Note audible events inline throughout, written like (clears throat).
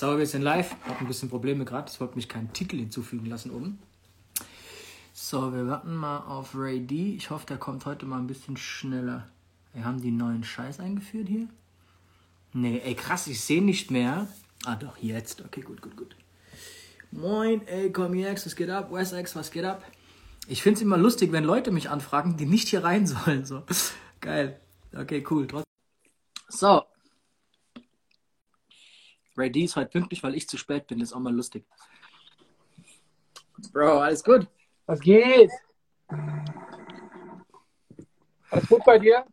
So, wir sind live. Habe ein bisschen Probleme gerade. Es wollte mich keinen Titel hinzufügen lassen oben. So, wir warten mal auf Ray D. Ich hoffe, der kommt heute mal ein bisschen schneller. Wir haben die neuen Scheiß eingeführt hier. Nee, ey, krass, ich sehe nicht mehr. Ah, doch, jetzt. Okay, gut, gut, gut. Moin, ey, Comiex, was geht ab? WestX, was geht ab? Ich finde es immer lustig, wenn Leute mich anfragen, die nicht hier rein (laughs) sollen. So. Geil. Okay, cool. So, Ray D ist heute pünktlich, weil ich zu spät bin. Das ist auch mal lustig. Bro, alles gut? Was geht? Alles gut bei dir?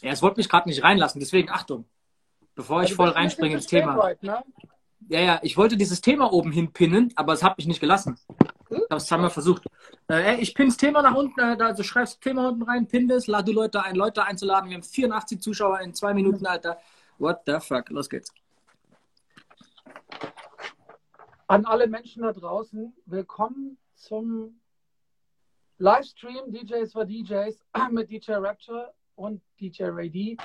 Ja, es wollte mich gerade nicht reinlassen, deswegen Achtung. Bevor ich voll reinspringe ins Thema. Ne? Ja, ja, ich wollte dieses Thema oben hinpinnen, aber es hat mich nicht gelassen. Hm? Ich habe es zweimal versucht. Äh, ich pinne das Thema nach unten, äh, also schreibst das Thema unten rein, pin das, lade die Leute ein, Leute einzuladen. Wir haben 84 Zuschauer in zwei Minuten, Alter. What the fuck? Los geht's. An alle Menschen da draußen, willkommen zum Livestream DJs for DJs (clears throat) mit DJ Rapture und DJ Ray D.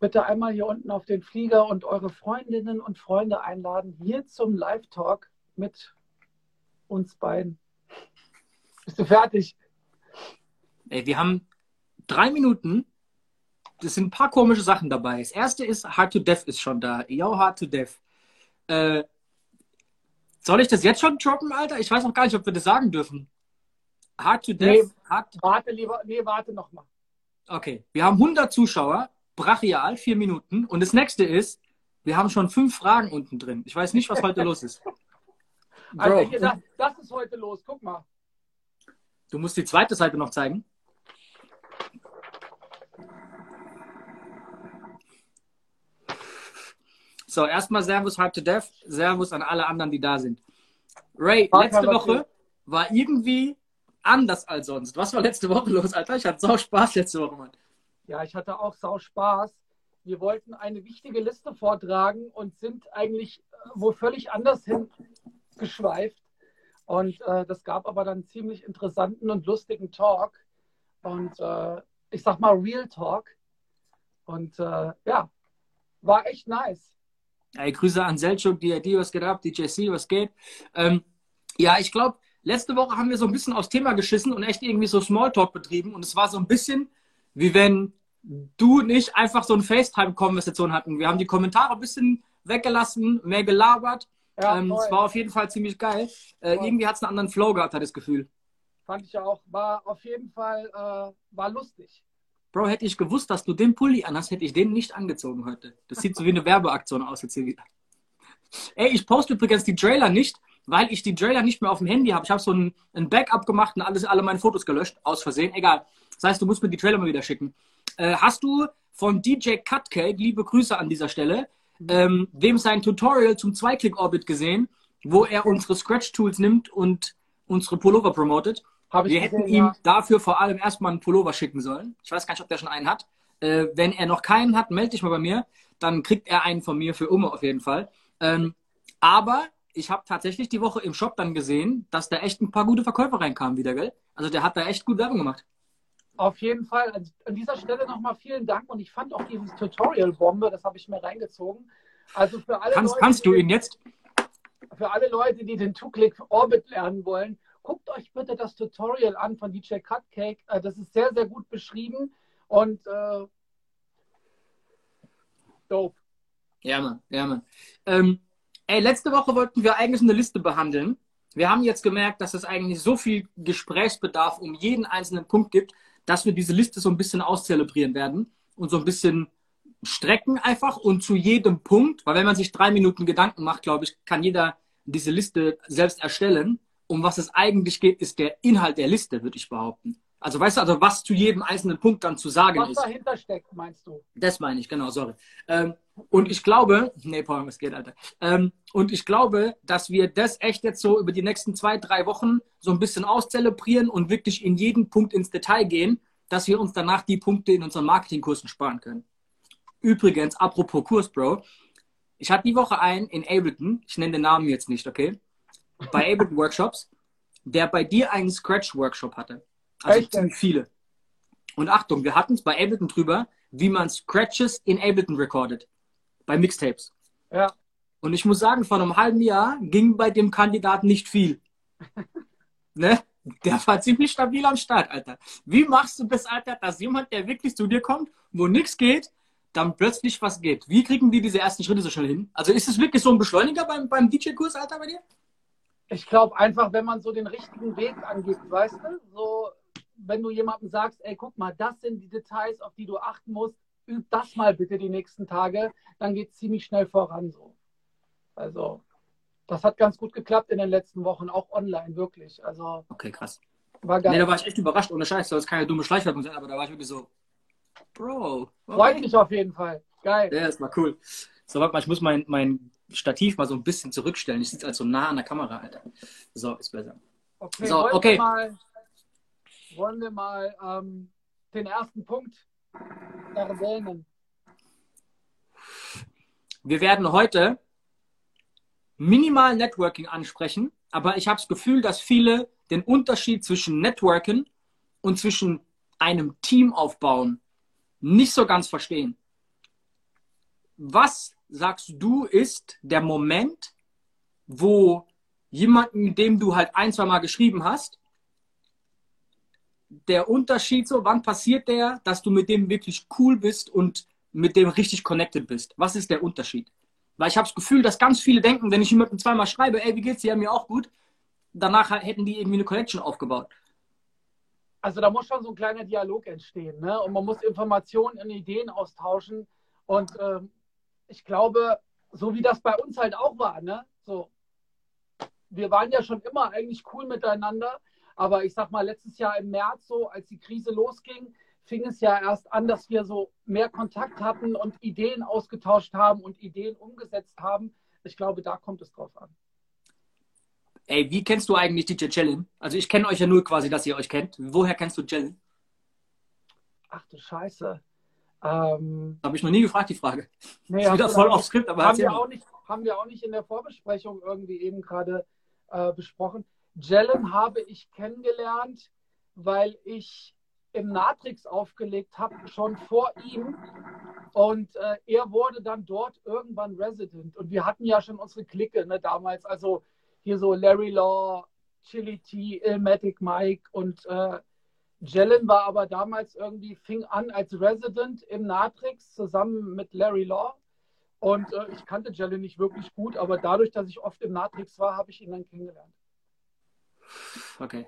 Bitte einmal hier unten auf den Flieger und eure Freundinnen und Freunde einladen, hier zum Live-Talk mit uns beiden. Bist du fertig? Ey, wir haben drei Minuten. Das sind ein paar komische Sachen dabei. Das erste ist, Hard to Death ist schon da. Yo, Hard to Death. Äh, soll ich das jetzt schon droppen, Alter? Ich weiß noch gar nicht, ob wir das sagen dürfen. Hard to Death. Nee, hard... Warte lieber, nee, warte noch mal. Okay, wir haben 100 Zuschauer, brachial, vier Minuten. Und das nächste ist, wir haben schon fünf Fragen unten drin. Ich weiß nicht, was heute (laughs) los ist. Bro. Also, das, das ist heute los, guck mal. Du musst die zweite Seite noch zeigen. So, erstmal Servus Hard to Death, Servus an alle anderen, die da sind. Ray, letzte Woche war irgendwie anders als sonst. Was war letzte Woche los, Alter? Ich hatte sau Spaß letzte Woche, Mann. Ja, ich hatte auch sau Spaß. Wir wollten eine wichtige Liste vortragen und sind eigentlich äh, wo völlig anders hin geschweift. Und äh, das gab aber dann ziemlich interessanten und lustigen Talk. Und äh, ich sag mal Real Talk. Und äh, ja, war echt nice. Ey, Grüße an Selchuk, DID, was geht ab? DJC, was geht? Ähm, ja, ich glaube, letzte Woche haben wir so ein bisschen aufs Thema geschissen und echt irgendwie so Smalltalk betrieben. Und es war so ein bisschen, wie wenn du nicht einfach so eine FaceTime-Konversation hatten. Wir haben die Kommentare ein bisschen weggelassen, mehr gelabert. Ja, ähm, es war auf jeden Fall ziemlich geil. Äh, irgendwie hat es einen anderen Flow gehabt, hat das Gefühl. Fand ich auch. War auf jeden Fall äh, war lustig. Bro, hätte ich gewusst, dass du den Pulli anhast, hätte ich den nicht angezogen heute. Das sieht so wie eine Werbeaktion aus jetzt hier wieder. Ey, ich poste übrigens die Trailer nicht, weil ich die Trailer nicht mehr auf dem Handy habe. Ich habe so ein, ein, Backup gemacht und alles, alle meine Fotos gelöscht, aus Versehen. Egal. Das heißt, du musst mir die Trailer mal wieder schicken. Äh, hast du von DJ Cutcake, liebe Grüße an dieser Stelle, ähm, dem sein Tutorial zum Zweiklick-Orbit gesehen, wo er unsere Scratch-Tools nimmt und unsere Pullover promotet? Wir gesehen, hätten ihm ja. dafür vor allem erstmal einen Pullover schicken sollen. Ich weiß gar nicht, ob der schon einen hat. Äh, wenn er noch keinen hat, melde dich mal bei mir. Dann kriegt er einen von mir für Umme auf jeden Fall. Ähm, aber ich habe tatsächlich die Woche im Shop dann gesehen, dass da echt ein paar gute Verkäufer reinkamen wieder, gell? Also der hat da echt gut Werbung gemacht. Auf jeden Fall. Also an dieser Stelle nochmal vielen Dank und ich fand auch dieses Tutorial-Bombe, das habe ich mir reingezogen. Also für alle kannst, Leute, kannst du ihn jetzt? Für alle Leute, die den Two-Click-Orbit lernen wollen, guckt euch bitte das Tutorial an von DJ Cutcake. Äh, das ist sehr, sehr gut beschrieben und äh, dope. Ja, Mann, ja, Mann. Ähm, ey, letzte Woche wollten wir eigentlich eine Liste behandeln. Wir haben jetzt gemerkt, dass es eigentlich so viel Gesprächsbedarf um jeden einzelnen Punkt gibt, dass wir diese Liste so ein bisschen auszelebrieren werden und so ein bisschen strecken einfach und zu jedem Punkt, weil wenn man sich drei Minuten Gedanken macht, glaube ich, kann jeder diese Liste selbst erstellen um was es eigentlich geht, ist der Inhalt der Liste, würde ich behaupten. Also weißt du, also was zu jedem einzelnen Punkt dann zu sagen was ist. Was dahinter steckt, meinst du? Das meine ich, genau, sorry. Ähm, und ich glaube, nee, Paul, was geht, Alter. Ähm, und ich glaube, dass wir das echt jetzt so über die nächsten zwei, drei Wochen so ein bisschen auszelebrieren und wirklich in jeden Punkt ins Detail gehen, dass wir uns danach die Punkte in unseren Marketingkursen sparen können. Übrigens, apropos Kurs, Bro. Ich hatte die Woche einen in Ableton, ich nenne den Namen jetzt nicht, okay? Bei Ableton Workshops, der bei dir einen Scratch-Workshop hatte. Also Echt? ziemlich viele. Und Achtung, wir hatten es bei Ableton drüber, wie man Scratches in Ableton recordet. Bei Mixtapes. Ja. Und ich muss sagen, vor einem halben Jahr ging bei dem Kandidat nicht viel. (laughs) ne? Der war ziemlich stabil am Start, Alter. Wie machst du das, Alter, dass jemand, der wirklich zu dir kommt, wo nichts geht, dann plötzlich was geht? Wie kriegen die diese ersten Schritte so schnell hin? Also ist es wirklich so ein Beschleuniger beim, beim DJ-Kurs, Alter, bei dir? Ich glaube einfach, wenn man so den richtigen Weg angibt, weißt du, so wenn du jemandem sagst, ey, guck mal, das sind die Details, auf die du achten musst, üb das mal bitte die nächsten Tage, dann geht es ziemlich schnell voran so. Also, das hat ganz gut geklappt in den letzten Wochen, auch online, wirklich. Also, okay, krass. War geil. Nee, da war ich echt überrascht, ohne Scheiß. Soll jetzt keine dumme Schleichwerbung sein, aber da war ich wirklich so, Bro. Freut mich auf jeden Fall. Geil. Ja, ist mal cool. So, warte mal, ich muss mein, mein Stativ mal so ein bisschen zurückstellen. Ich sitze also nah an der Kamera, Alter. So, ist besser. Okay, so, wollen okay. Wir mal, wollen wir mal ähm, den ersten Punkt erwähnen? Wir werden heute minimal Networking ansprechen, aber ich habe das Gefühl, dass viele den Unterschied zwischen Networken und zwischen einem Team aufbauen nicht so ganz verstehen. Was sagst du ist der Moment, wo jemanden, mit dem du halt ein, zwei Mal geschrieben hast, der Unterschied so, wann passiert der, dass du mit dem wirklich cool bist und mit dem richtig connected bist? Was ist der Unterschied? Weil ich habe das Gefühl, dass ganz viele denken, wenn ich jemandem zweimal schreibe, ey, wie geht's dir? Ja, mir auch gut. Danach hätten die irgendwie eine Connection aufgebaut. Also da muss schon so ein kleiner Dialog entstehen, ne? Und man muss Informationen und Ideen austauschen. Und ähm, ich glaube, so wie das bei uns halt auch war, ne? So, wir waren ja schon immer eigentlich cool miteinander, aber ich sag mal, letztes Jahr im März, so als die Krise losging, fing es ja erst an, dass wir so mehr Kontakt hatten und Ideen ausgetauscht haben und Ideen umgesetzt haben. Ich glaube, da kommt es drauf an. Ey, wie kennst du eigentlich DJ Jellin? Also ich kenne euch ja nur quasi, dass ihr euch kennt. Woher kennst du Jellin? Ach du Scheiße. Ähm, Habe ich noch nie gefragt, die Frage. Nee, ist wieder voll auf Skript, aber haben wir, auch nicht, haben wir auch nicht in der Vorbesprechung irgendwie eben gerade äh, besprochen. Jellen habe ich kennengelernt, weil ich im Natrix aufgelegt habe, schon vor ihm. Und äh, er wurde dann dort irgendwann Resident. Und wir hatten ja schon unsere Clique ne, damals. Also hier so Larry Law, Chili T, Ilmatic Mike und äh, Jellen war aber damals irgendwie, fing an als Resident im Natrix zusammen mit Larry Law. Und äh, ich kannte Jellen nicht wirklich gut, aber dadurch, dass ich oft im Natrix war, habe ich ihn dann kennengelernt. Okay.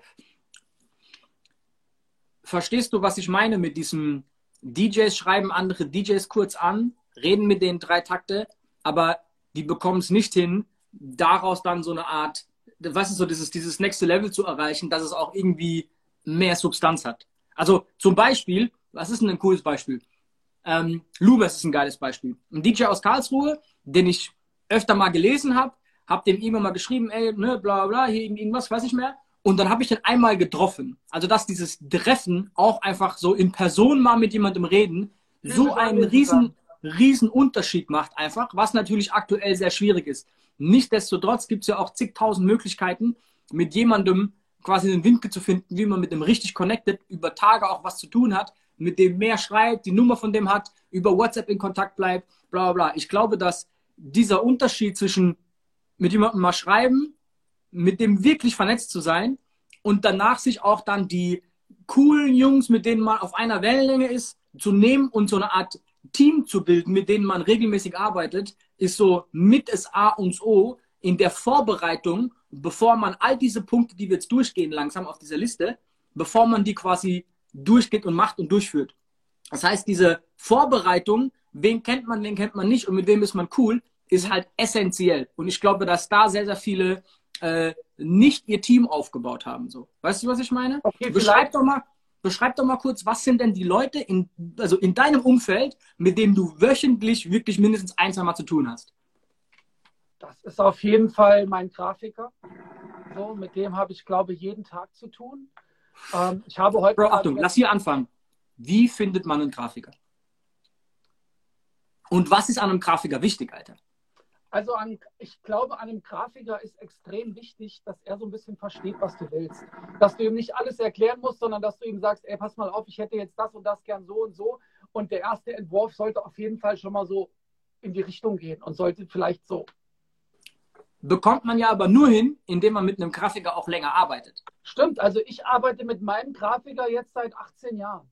Verstehst du, was ich meine mit diesem DJs schreiben andere DJs kurz an, reden mit denen drei Takte, aber die bekommen es nicht hin, daraus dann so eine Art, was ist so dieses, dieses nächste Level zu erreichen, dass es auch irgendwie mehr Substanz hat. Also zum Beispiel, was ist denn ein cooles Beispiel? Ähm, Lubes ist ein geiles Beispiel. Ein DJ aus Karlsruhe, den ich öfter mal gelesen habe, habe dem immer mal geschrieben, ey, ne, bla bla, hier irgendwas, weiß ich mehr. Und dann habe ich den einmal getroffen. Also dass dieses Treffen auch einfach so in Person mal mit jemandem reden, so einen riesen, riesen Unterschied macht einfach, was natürlich aktuell sehr schwierig ist. Nichtsdestotrotz gibt es ja auch zigtausend Möglichkeiten, mit jemandem quasi den Winkel zu finden, wie man mit dem richtig connected, über Tage auch was zu tun hat, mit dem mehr schreibt, die Nummer von dem hat, über WhatsApp in Kontakt bleibt, bla bla bla. Ich glaube, dass dieser Unterschied zwischen mit jemandem mal schreiben, mit dem wirklich vernetzt zu sein und danach sich auch dann die coolen Jungs, mit denen man auf einer Wellenlänge ist, zu nehmen und so eine Art Team zu bilden, mit denen man regelmäßig arbeitet, ist so mit das A und O in der Vorbereitung, bevor man all diese Punkte, die wir jetzt durchgehen, langsam auf dieser Liste, bevor man die quasi durchgeht und macht und durchführt. Das heißt, diese Vorbereitung, wen kennt man, wen kennt man nicht und mit wem ist man cool, ist halt essentiell. Und ich glaube, dass da sehr, sehr viele äh, nicht ihr Team aufgebaut haben. So. Weißt du, was ich meine? Okay, beschreib, doch mal, beschreib doch mal kurz, was sind denn die Leute in, also in deinem Umfeld, mit denen du wöchentlich wirklich mindestens ein, zwei Mal zu tun hast? Das ist auf jeden Fall mein Grafiker. So, mit dem habe ich, glaube ich, jeden Tag zu tun. Ähm, ich habe heute. Bro, Achtung, lass hier anfangen. Wie findet man einen Grafiker? Und was ist an einem Grafiker wichtig, Alter? Also an, ich glaube, an einem Grafiker ist extrem wichtig, dass er so ein bisschen versteht, was du willst. Dass du ihm nicht alles erklären musst, sondern dass du ihm sagst, ey, pass mal auf, ich hätte jetzt das und das gern so und so. Und der erste Entwurf sollte auf jeden Fall schon mal so in die Richtung gehen und sollte vielleicht so bekommt man ja aber nur hin, indem man mit einem Grafiker auch länger arbeitet. Stimmt, also ich arbeite mit meinem Grafiker jetzt seit 18 Jahren.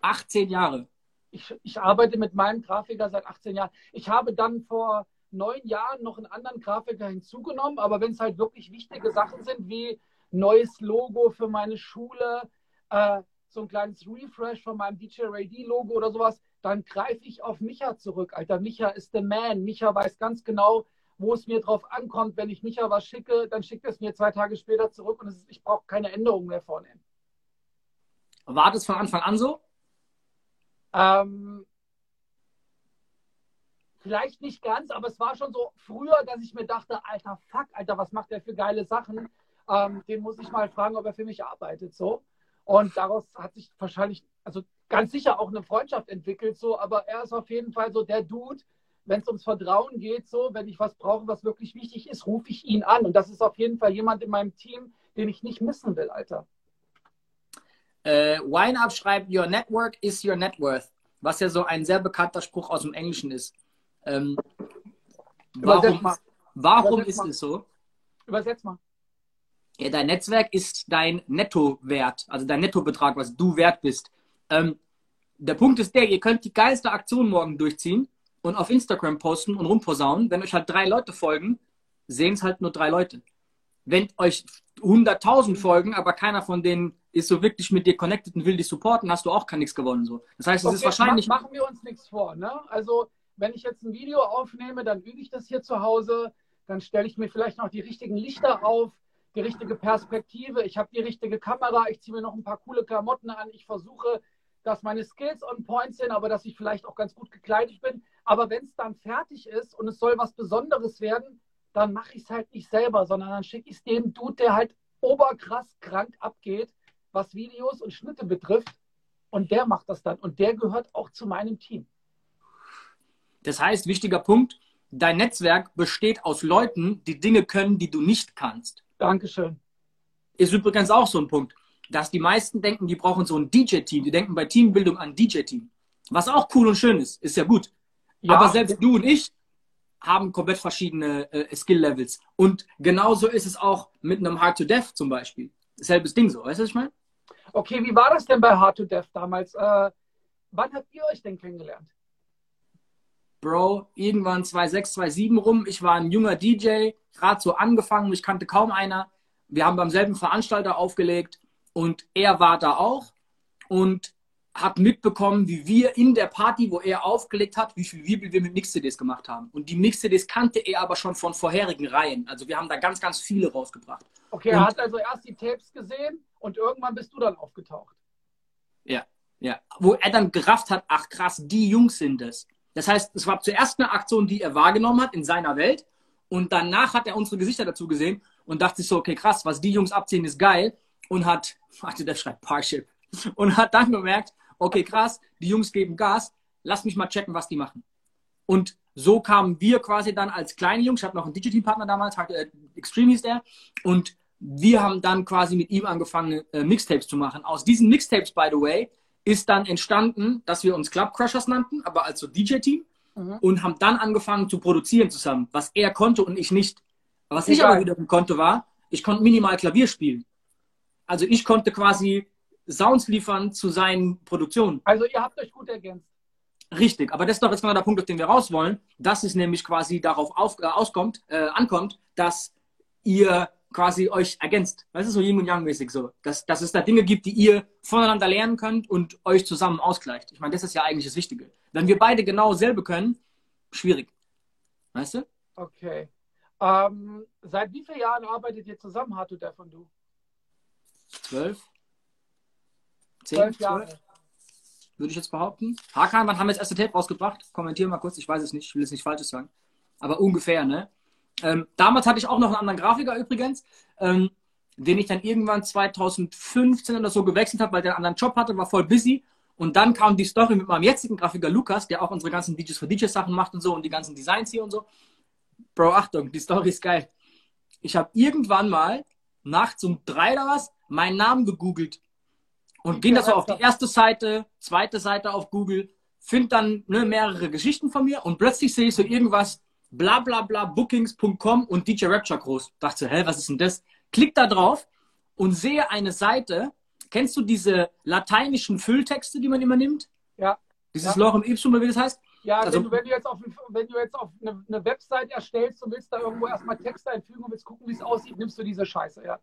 18 Jahre. Ich, ich arbeite mit meinem Grafiker seit 18 Jahren. Ich habe dann vor neun Jahren noch einen anderen Grafiker hinzugenommen, aber wenn es halt wirklich wichtige Sachen sind, wie neues Logo für meine Schule, äh, so ein kleines Refresh von meinem DJ Ray D Logo oder sowas, dann greife ich auf Micha zurück. Alter, Micha ist der Man. Micha weiß ganz genau, wo es mir drauf ankommt. Wenn ich Micha was schicke, dann schickt es mir zwei Tage später zurück und ist, ich brauche keine Änderungen mehr vornehmen. War das von Anfang an so? Ähm, vielleicht nicht ganz, aber es war schon so früher, dass ich mir dachte, alter Fuck, Alter, was macht der für geile Sachen? Ähm, den muss ich mal fragen, ob er für mich arbeitet. So. Und daraus hat sich wahrscheinlich, also ganz sicher auch eine Freundschaft entwickelt, so, aber er ist auf jeden Fall so der Dude, wenn es ums Vertrauen geht, so, wenn ich was brauche, was wirklich wichtig ist, rufe ich ihn an. Und das ist auf jeden Fall jemand in meinem Team, den ich nicht missen will, Alter. Äh, Wine schreibt, Your network is your net worth, was ja so ein sehr bekannter Spruch aus dem Englischen ist. Ähm, warum warum ist mal. es so? Übersetz mal. Ja, dein Netzwerk ist dein Nettowert, also dein Nettobetrag, was du wert bist. Ähm, der Punkt ist der, ihr könnt die geilste Aktion morgen durchziehen und auf Instagram posten und rumposaunen. Wenn euch halt drei Leute folgen, sehen es halt nur drei Leute. Wenn euch 100.000 folgen, aber keiner von denen ist so wirklich mit dir connected und will dich supporten, hast du auch gar nichts gewonnen. So. Das heißt, es okay, ist wahrscheinlich. Machen wir uns nichts vor. Ne? Also, wenn ich jetzt ein Video aufnehme, dann übe ich das hier zu Hause. Dann stelle ich mir vielleicht noch die richtigen Lichter auf, die richtige Perspektive. Ich habe die richtige Kamera. Ich ziehe mir noch ein paar coole Klamotten an. Ich versuche, dass meine Skills on point sind, aber dass ich vielleicht auch ganz gut gekleidet bin. Aber wenn es dann fertig ist und es soll was Besonderes werden, dann mache ich es halt nicht selber, sondern dann schicke ich es dem Dude, der halt oberkrass krank abgeht, was Videos und Schnitte betrifft. Und der macht das dann. Und der gehört auch zu meinem Team. Das heißt, wichtiger Punkt, dein Netzwerk besteht aus Leuten, die Dinge können, die du nicht kannst. Dankeschön. Ist übrigens auch so ein Punkt, dass die meisten denken, die brauchen so ein DJ-Team. Die denken bei Teambildung an DJ-Team. Was auch cool und schön ist, ist ja gut. Ja. Aber selbst du und ich haben komplett verschiedene äh, Skill-Levels. Und genauso ist es auch mit einem Hard to Death zum Beispiel. Selbes Ding so, weißt du, was ich meine? Okay, wie war das denn bei Hard to Death damals? Äh, wann habt ihr euch denn kennengelernt? Bro, irgendwann 2006, 2007 rum. Ich war ein junger DJ, gerade so angefangen, mich kannte kaum einer. Wir haben beim selben Veranstalter aufgelegt und er war da auch. Und hat mitbekommen, wie wir in der Party, wo er aufgelegt hat, wie viel Wirbel wir mit Mix-CDs gemacht haben. Und die Mix-CDs kannte er aber schon von vorherigen Reihen. Also wir haben da ganz, ganz viele rausgebracht. Okay, und, er hat also erst die Tapes gesehen und irgendwann bist du dann aufgetaucht. Ja, ja. Wo er dann gerafft hat, ach krass, die Jungs sind es. Das heißt, es war zuerst eine Aktion, die er wahrgenommen hat in seiner Welt. Und danach hat er unsere Gesichter dazu gesehen und dachte sich so, okay, krass, was die Jungs abziehen, ist geil. Und hat, warte, der schreibt Parship. Und hat dann gemerkt, okay, krass, die Jungs geben Gas, lass mich mal checken, was die machen. Und so kamen wir quasi dann als kleine Jungs, ich hatte noch einen Digiteam-Partner damals, äh, Extreme hieß der, und wir haben dann quasi mit ihm angefangen, äh, Mixtapes zu machen. Aus diesen Mixtapes, by the way, ist dann entstanden, dass wir uns Club Crushers nannten, aber als so DJ-Team mhm. und haben dann angefangen zu produzieren zusammen, was er konnte und ich nicht. Was ich aber wiederum konnte, war, ich konnte minimal Klavier spielen. Also ich konnte quasi Sounds liefern zu seinen Produktionen. Also ihr habt euch gut ergänzt. Richtig, aber das ist doch jetzt genau der Punkt, auf den wir raus wollen, dass es nämlich quasi darauf auf, äh, auskommt, äh, ankommt, dass ihr quasi euch ergänzt. Weißt du, so Yin und Yang mäßig so. Dass, dass es da Dinge gibt, die ihr voneinander lernen könnt und euch zusammen ausgleicht. Ich meine, das ist ja eigentlich das Wichtige. Wenn wir beide genau selbe können, schwierig. Weißt du? Okay. Ähm, seit wie vielen Jahren arbeitet ihr zusammen, Hartu, der von du? Zwölf. Zehn, Jahre. Würde ich jetzt behaupten. Hakan, wann haben wir das erste Tape rausgebracht? Kommentiere mal kurz, ich weiß es nicht, ich will es nicht Falsches sagen. Aber ungefähr, ne? Ähm, damals hatte ich auch noch einen anderen Grafiker übrigens, ähm, den ich dann irgendwann 2015 oder so gewechselt habe, weil der einen anderen Job hatte, war voll busy. Und dann kam die Story mit meinem jetzigen Grafiker Lukas, der auch unsere ganzen DJs für DJs Sachen macht und so und die ganzen Designs hier und so. Bro, Achtung, die Story ist geil. Ich habe irgendwann mal nachts um drei oder was meinen Namen gegoogelt und gehen das so auf die erste Seite, zweite Seite auf Google, finde dann ne, mehrere Geschichten von mir und plötzlich sehe ich so irgendwas, bla bla bla bookings.com und DJ Rapture groß. Dachte, hä, was ist denn das? Klick da drauf und sehe eine Seite. Kennst du diese lateinischen Fülltexte, die man immer nimmt? Ja. Dieses Ja. Lorem Ipsum, wie das heißt? Ja, Also- wenn, du, wenn, du jetzt auf, wenn du jetzt auf eine, eine Website erstellst und willst da irgendwo erstmal Text einfügen und willst gucken, wie es aussieht, nimmst du diese Scheiße, ja.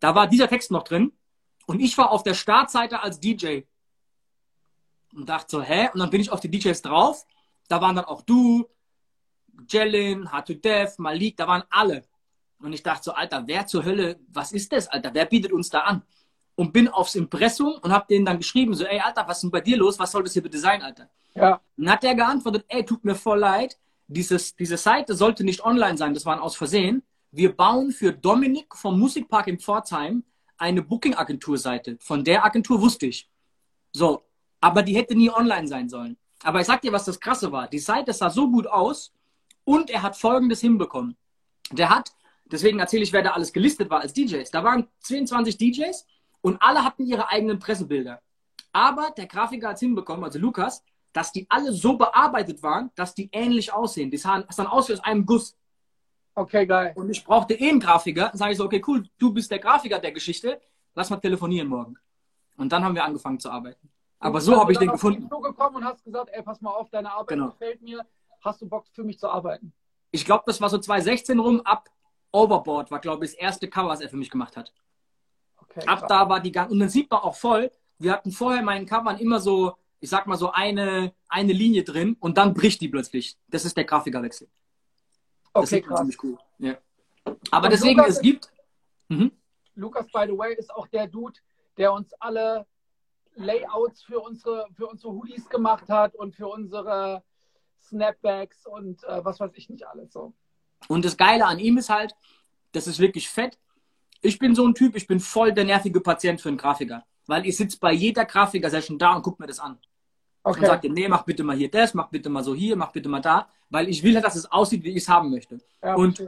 Da war dieser Text noch drin und ich war auf der Startseite als DJ und dachte so, hä? Und dann bin ich auf die DJs drauf. Da waren dann auch du, Jellin, H2Dev, Malik, da waren alle. Und ich dachte so, Alter, wer zur Hölle, was ist das, Alter? Wer bietet uns da an? Und bin aufs Impressum und hab denen dann geschrieben, so, ey, Alter, was ist denn bei dir los? Was soll das hier bitte sein, Alter? Ja, Und dann hat der geantwortet, ey, tut mir voll leid, dieses, diese Seite sollte nicht online sein, das war ein aus Versehen. Wir bauen für Dominik vom Musikpark in Pforzheim eine Booking-Agentur-Seite. Von der Agentur wusste ich. So, aber die hätte nie online sein sollen. Aber ich sag dir, was das Krasse war. Die Seite sah so gut aus und er hat Folgendes hinbekommen. Der hat, deswegen erzähle ich, wer da alles gelistet war als DJs. Da waren 22 DJs und alle hatten ihre eigenen Pressebilder. Aber der Grafiker hat es hinbekommen, also Lukas, dass die alle so bearbeitet waren, dass die ähnlich aussehen. Die sahen, sahen aus wie aus einem Guss. Okay, geil. Und ich brauchte eh einen Grafiker. Dann sage ich so, okay, cool, du bist der Grafiker der Geschichte. Lass mal telefonieren morgen. Und dann haben wir angefangen zu arbeiten. Aber Du so bist habe ich den auf ihn gefunden. zugekommen und hast gesagt, ey, pass mal auf, deine Arbeit Genau. gefällt mir. Hast du Bock für mich zu arbeiten? Ich glaube, das war so 2016 rum. Ab Overboard war, glaube ich, das erste Cover, was er für mich gemacht hat. Okay, Ab krass. da war die ganze, und dann sieht man auch voll, wir hatten vorher meinen Covern immer so, ich sag mal so eine, eine Linie drin und dann bricht die plötzlich. Das ist der Grafikerwechsel. Das okay, sieht man krass. ziemlich cool. Ja. Aber Und deswegen, Lukas es gibt, mhm. Lukas, by the way, ist auch der Dude, der uns alle Layouts für unsere, für unsere Hoodies gemacht hat und für unsere Snapbacks und äh, was weiß ich nicht alles so. Und das Geile an ihm ist halt, das ist wirklich fett. Ich bin so ein Typ, ich bin voll der nervige Patient für einen Grafiker. Weil ich sitze bei jeder Grafiker-Session da und guck mir das an. Und Okay. sage, nee, mach bitte mal hier das, mach bitte mal so hier, mach bitte mal da. Weil ich will halt, dass es aussieht, wie ich es haben möchte. Ja, und-.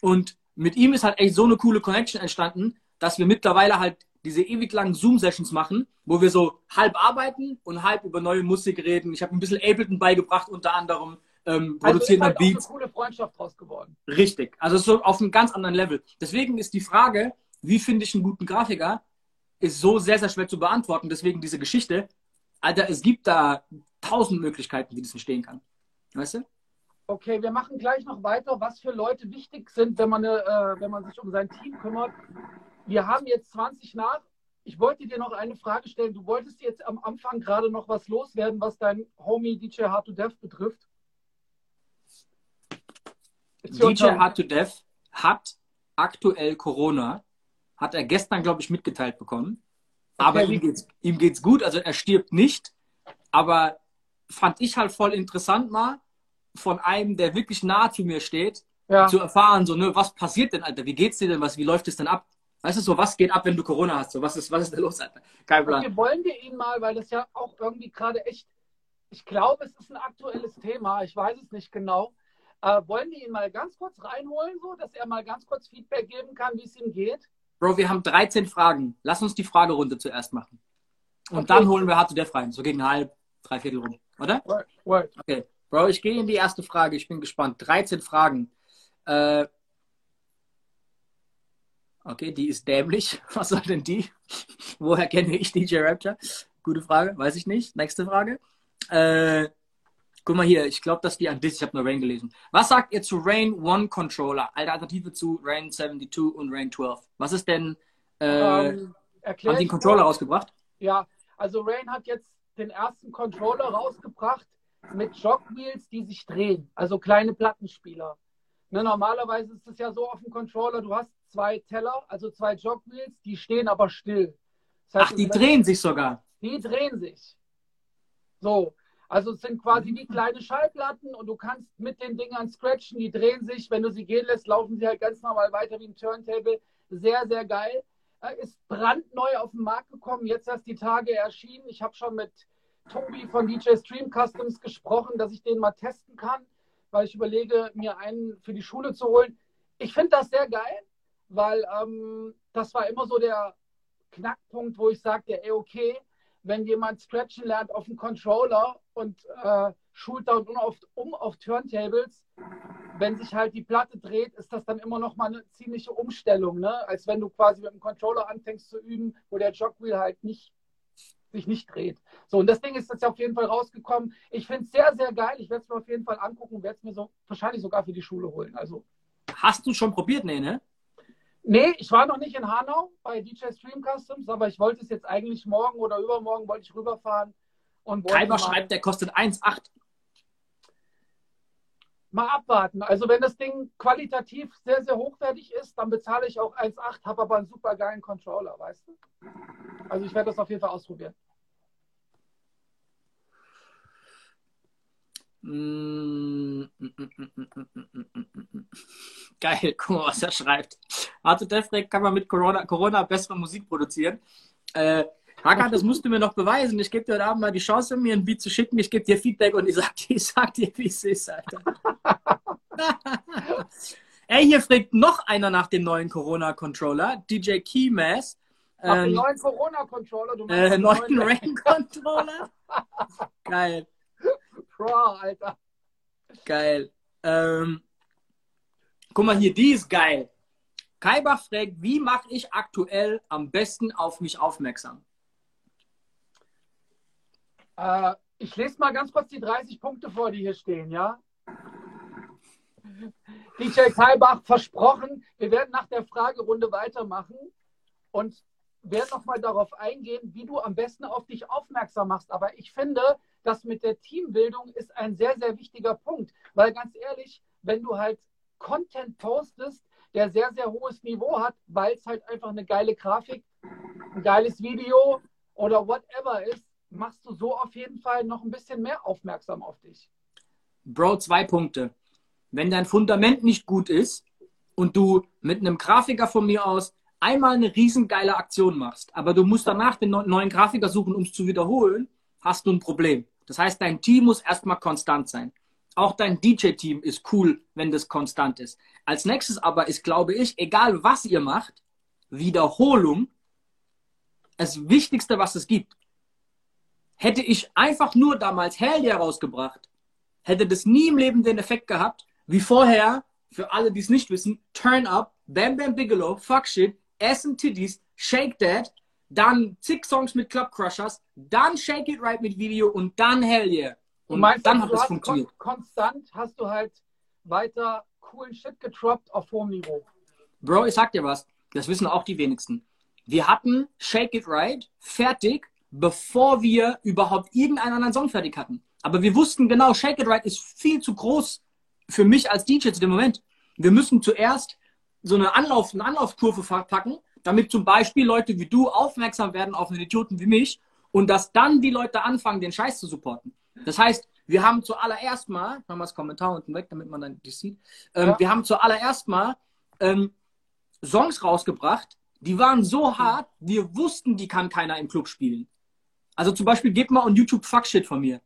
Und mit ihm ist halt echt so eine coole Connection entstanden, dass wir mittlerweile halt diese ewig langen Zoom-Sessions machen, wo wir so halb arbeiten und halb über neue Musik reden. Ich habe ein bisschen Ableton beigebracht, unter anderem ähm, also ist produzieren halt dann auch eine Beats. coole Freundschaft draus geworden. Richtig. Also so auf einem ganz anderen Level. Deswegen ist die Frage, wie finde ich einen guten Grafiker, ist so sehr, sehr schwer zu beantworten. Deswegen diese Geschichte. Alter, es gibt da tausend Möglichkeiten, wie das entstehen kann. Weißt du? Okay, wir machen gleich noch weiter, was für Leute wichtig sind, wenn man, äh, wenn man sich um sein Team kümmert. Wir haben jetzt 20 nach. Ich wollte dir noch eine Frage stellen. Du wolltest jetzt am Anfang gerade noch was loswerden, was dein Homie DJ Hard to Death betrifft. DJ. Hard to Death hat aktuell Corona. Hat er gestern, glaube ich, mitgeteilt bekommen. Aber Okay. ihm geht's, ihm geht's gut, also er stirbt nicht. Aber fand ich halt voll interessant mal, von einem, der wirklich nah zu mir steht, ja. zu erfahren, so, ne, was passiert denn, Alter? Wie geht's dir denn? Was, wie läuft es denn ab? Weißt du, so, was geht ab, wenn du Corona hast? So, was ist, was ist da los, Alter? Kein Plan. Okay, wollen wir ihn mal, weil das ja auch irgendwie gerade echt, ich glaube, es ist ein aktuelles Thema, ich weiß es nicht genau. Äh, wollen wir ihn mal ganz kurz reinholen, so, dass er mal ganz kurz Feedback geben kann, wie es ihm geht? Bro, wir haben 13 Fragen. Lass uns die Fragerunde zuerst machen. Und Okay. dann holen wir Hard to Death rein. So gegen halb, drei Viertel rum. Oder? Word, word. Okay. Bro, ich gehe in die erste Frage. Ich bin gespannt. 13 Fragen. Äh, okay, die ist dämlich. (laughs) Was soll denn die? Woher kenne ich DJ Rapture? Gute Frage, weiß ich nicht. Nächste Frage. Äh, guck mal hier, ich glaube, dass die an dich. Ich habe nur Rain gelesen. Was sagt ihr zu Rain One Controller? Alternative zu Rain 72 und Rain 12. Was ist denn. Äh, ähm, haben die Controller mal. rausgebracht? Ja, also Rain hat jetzt den ersten Controller rausgebracht mit Jogwheels, die sich drehen, also kleine Plattenspieler. Ne, normalerweise ist es ja so auf dem Controller, du hast zwei Teller, also zwei Jogwheels, die stehen aber still. Das heißt, Ach, die drehen sich sogar. Die drehen sich. So, also es sind quasi wie kleine Schallplatten und du kannst mit den Dingern scratchen, die drehen sich. Wenn du sie gehen lässt, laufen sie halt ganz normal weiter wie ein Turntable. Sehr, sehr geil. Äh, Ist brandneu auf den Markt gekommen, jetzt erst die Tage erschienen. Ich habe schon mit Tobi von DJ Stream Customs gesprochen, dass ich den mal testen kann, weil ich überlege, mir einen für die Schule zu holen. Ich finde das sehr geil, weil ähm, das war immer so der Knackpunkt, wo ich sagte, ey, okay, wenn jemand scratchen lernt auf dem Controller und äh, schult dann auf, um auf Turntables, wenn sich halt die Platte dreht, ist das dann immer noch mal eine ziemliche Umstellung, ne? als wenn du quasi mit dem Controller anfängst zu üben, wo der Jogwheel halt nicht sich nicht dreht. So, und das Ding ist jetzt auf jeden Fall rausgekommen. Ich finde es sehr, sehr geil. Ich werde es mir auf jeden Fall angucken und werde es mir so wahrscheinlich sogar für die Schule holen. Also. Hast du schon probiert? Nee, ne? Nee, ich war noch nicht in Hanau bei DJ Stream Customs, aber ich wollte es jetzt eigentlich morgen oder übermorgen wollte ich rüberfahren. Und Treiber schreibt, der kostet 1,8. Mal abwarten. Also wenn das Ding qualitativ sehr, sehr hochwertig ist, dann bezahle ich auch 1,8, habe aber einen super geilen Controller, weißt du? Also ich werde das auf jeden Fall ausprobieren. Geil, (laughs) guck mal, was er schreibt. Arthur Defrek kann man mit Corona, Corona bessere Musik produzieren. Äh, Hakan, das musst du mir noch beweisen. Ich gebe dir heute Abend mal die Chance, mir ein Beat zu schicken. Ich gebe dir Feedback und ich sag, (laughs) ich sag dir, wie es ist, Alter. (laughs) Ey, hier fragt noch einer nach dem neuen Corona-Controller, DJ Keymass. Nach ähm, dem neuen Corona-Controller? Du meinst äh, neuen Rain-Controller? Geil. Pro, Alter. Geil. Ähm, guck mal hier, die ist geil. Kaibach fragt, wie mache ich aktuell am besten auf mich aufmerksam? Äh, ich lese mal ganz kurz die 30 Punkte vor, die hier stehen, ja? DJ Kaibach versprochen, wir werden nach der Fragerunde weitermachen und werden nochmal darauf eingehen, wie du am besten auf dich aufmerksam machst. Aber ich finde, das mit der Teambildung ist ein sehr, sehr wichtiger Punkt. Weil ganz ehrlich, wenn du halt Content postest, der sehr, sehr hohes Niveau hat, weil es halt einfach eine geile Grafik, ein geiles Video oder whatever ist, machst du so auf jeden Fall noch ein bisschen mehr aufmerksam auf dich. Bro, zwei Punkte. Wenn dein Fundament nicht gut ist und du mit einem Grafiker von mir aus einmal eine riesengeile Aktion machst, aber du musst danach den neuen Grafiker suchen, um es zu wiederholen, hast du ein Problem. Das heißt, dein Team muss erstmal konstant sein. Auch dein DJ-Team ist cool, wenn das konstant ist. Als nächstes aber ist, glaube ich, egal was ihr macht, Wiederholung das Wichtigste, was es gibt. Hätte ich einfach nur damals Hell rausgebracht, hätte das nie im Leben den Effekt gehabt, wie vorher, für alle, die es nicht wissen, Turn Up, Bam Bam Bigelow, Fuck Shit, Ass and Titties, Shake That, dann zig Songs mit Club Crushers, dann Shake It Right mit Video und dann Hell Yeah. Und meinst, dann hat es funktioniert. Kon konstant hast du halt weiter coolen Shit getroppt auf hohem Niveau. Bro, ich sag dir was, das wissen auch die wenigsten. Wir hatten Shake It Right fertig, bevor wir überhaupt irgendeinen anderen Song fertig hatten. Aber wir wussten genau, Shake It Right ist viel zu groß für mich als DJ zu dem Moment. Wir müssen zuerst so eine, Anlauf, eine Anlaufkurve packen, damit zum Beispiel Leute wie du aufmerksam werden auf einen Idioten wie mich und dass dann die Leute anfangen, den Scheiß zu supporten. Das heißt, wir haben zuallererst mal, machen wir das Kommentar unten weg, damit man dann das sieht, ähm, ja. wir haben zuallererst mal ähm, Songs rausgebracht, die waren so hart, wir wussten, die kann keiner im Club spielen. Also zum Beispiel, gebt mal on YouTube Fuckshit von mir.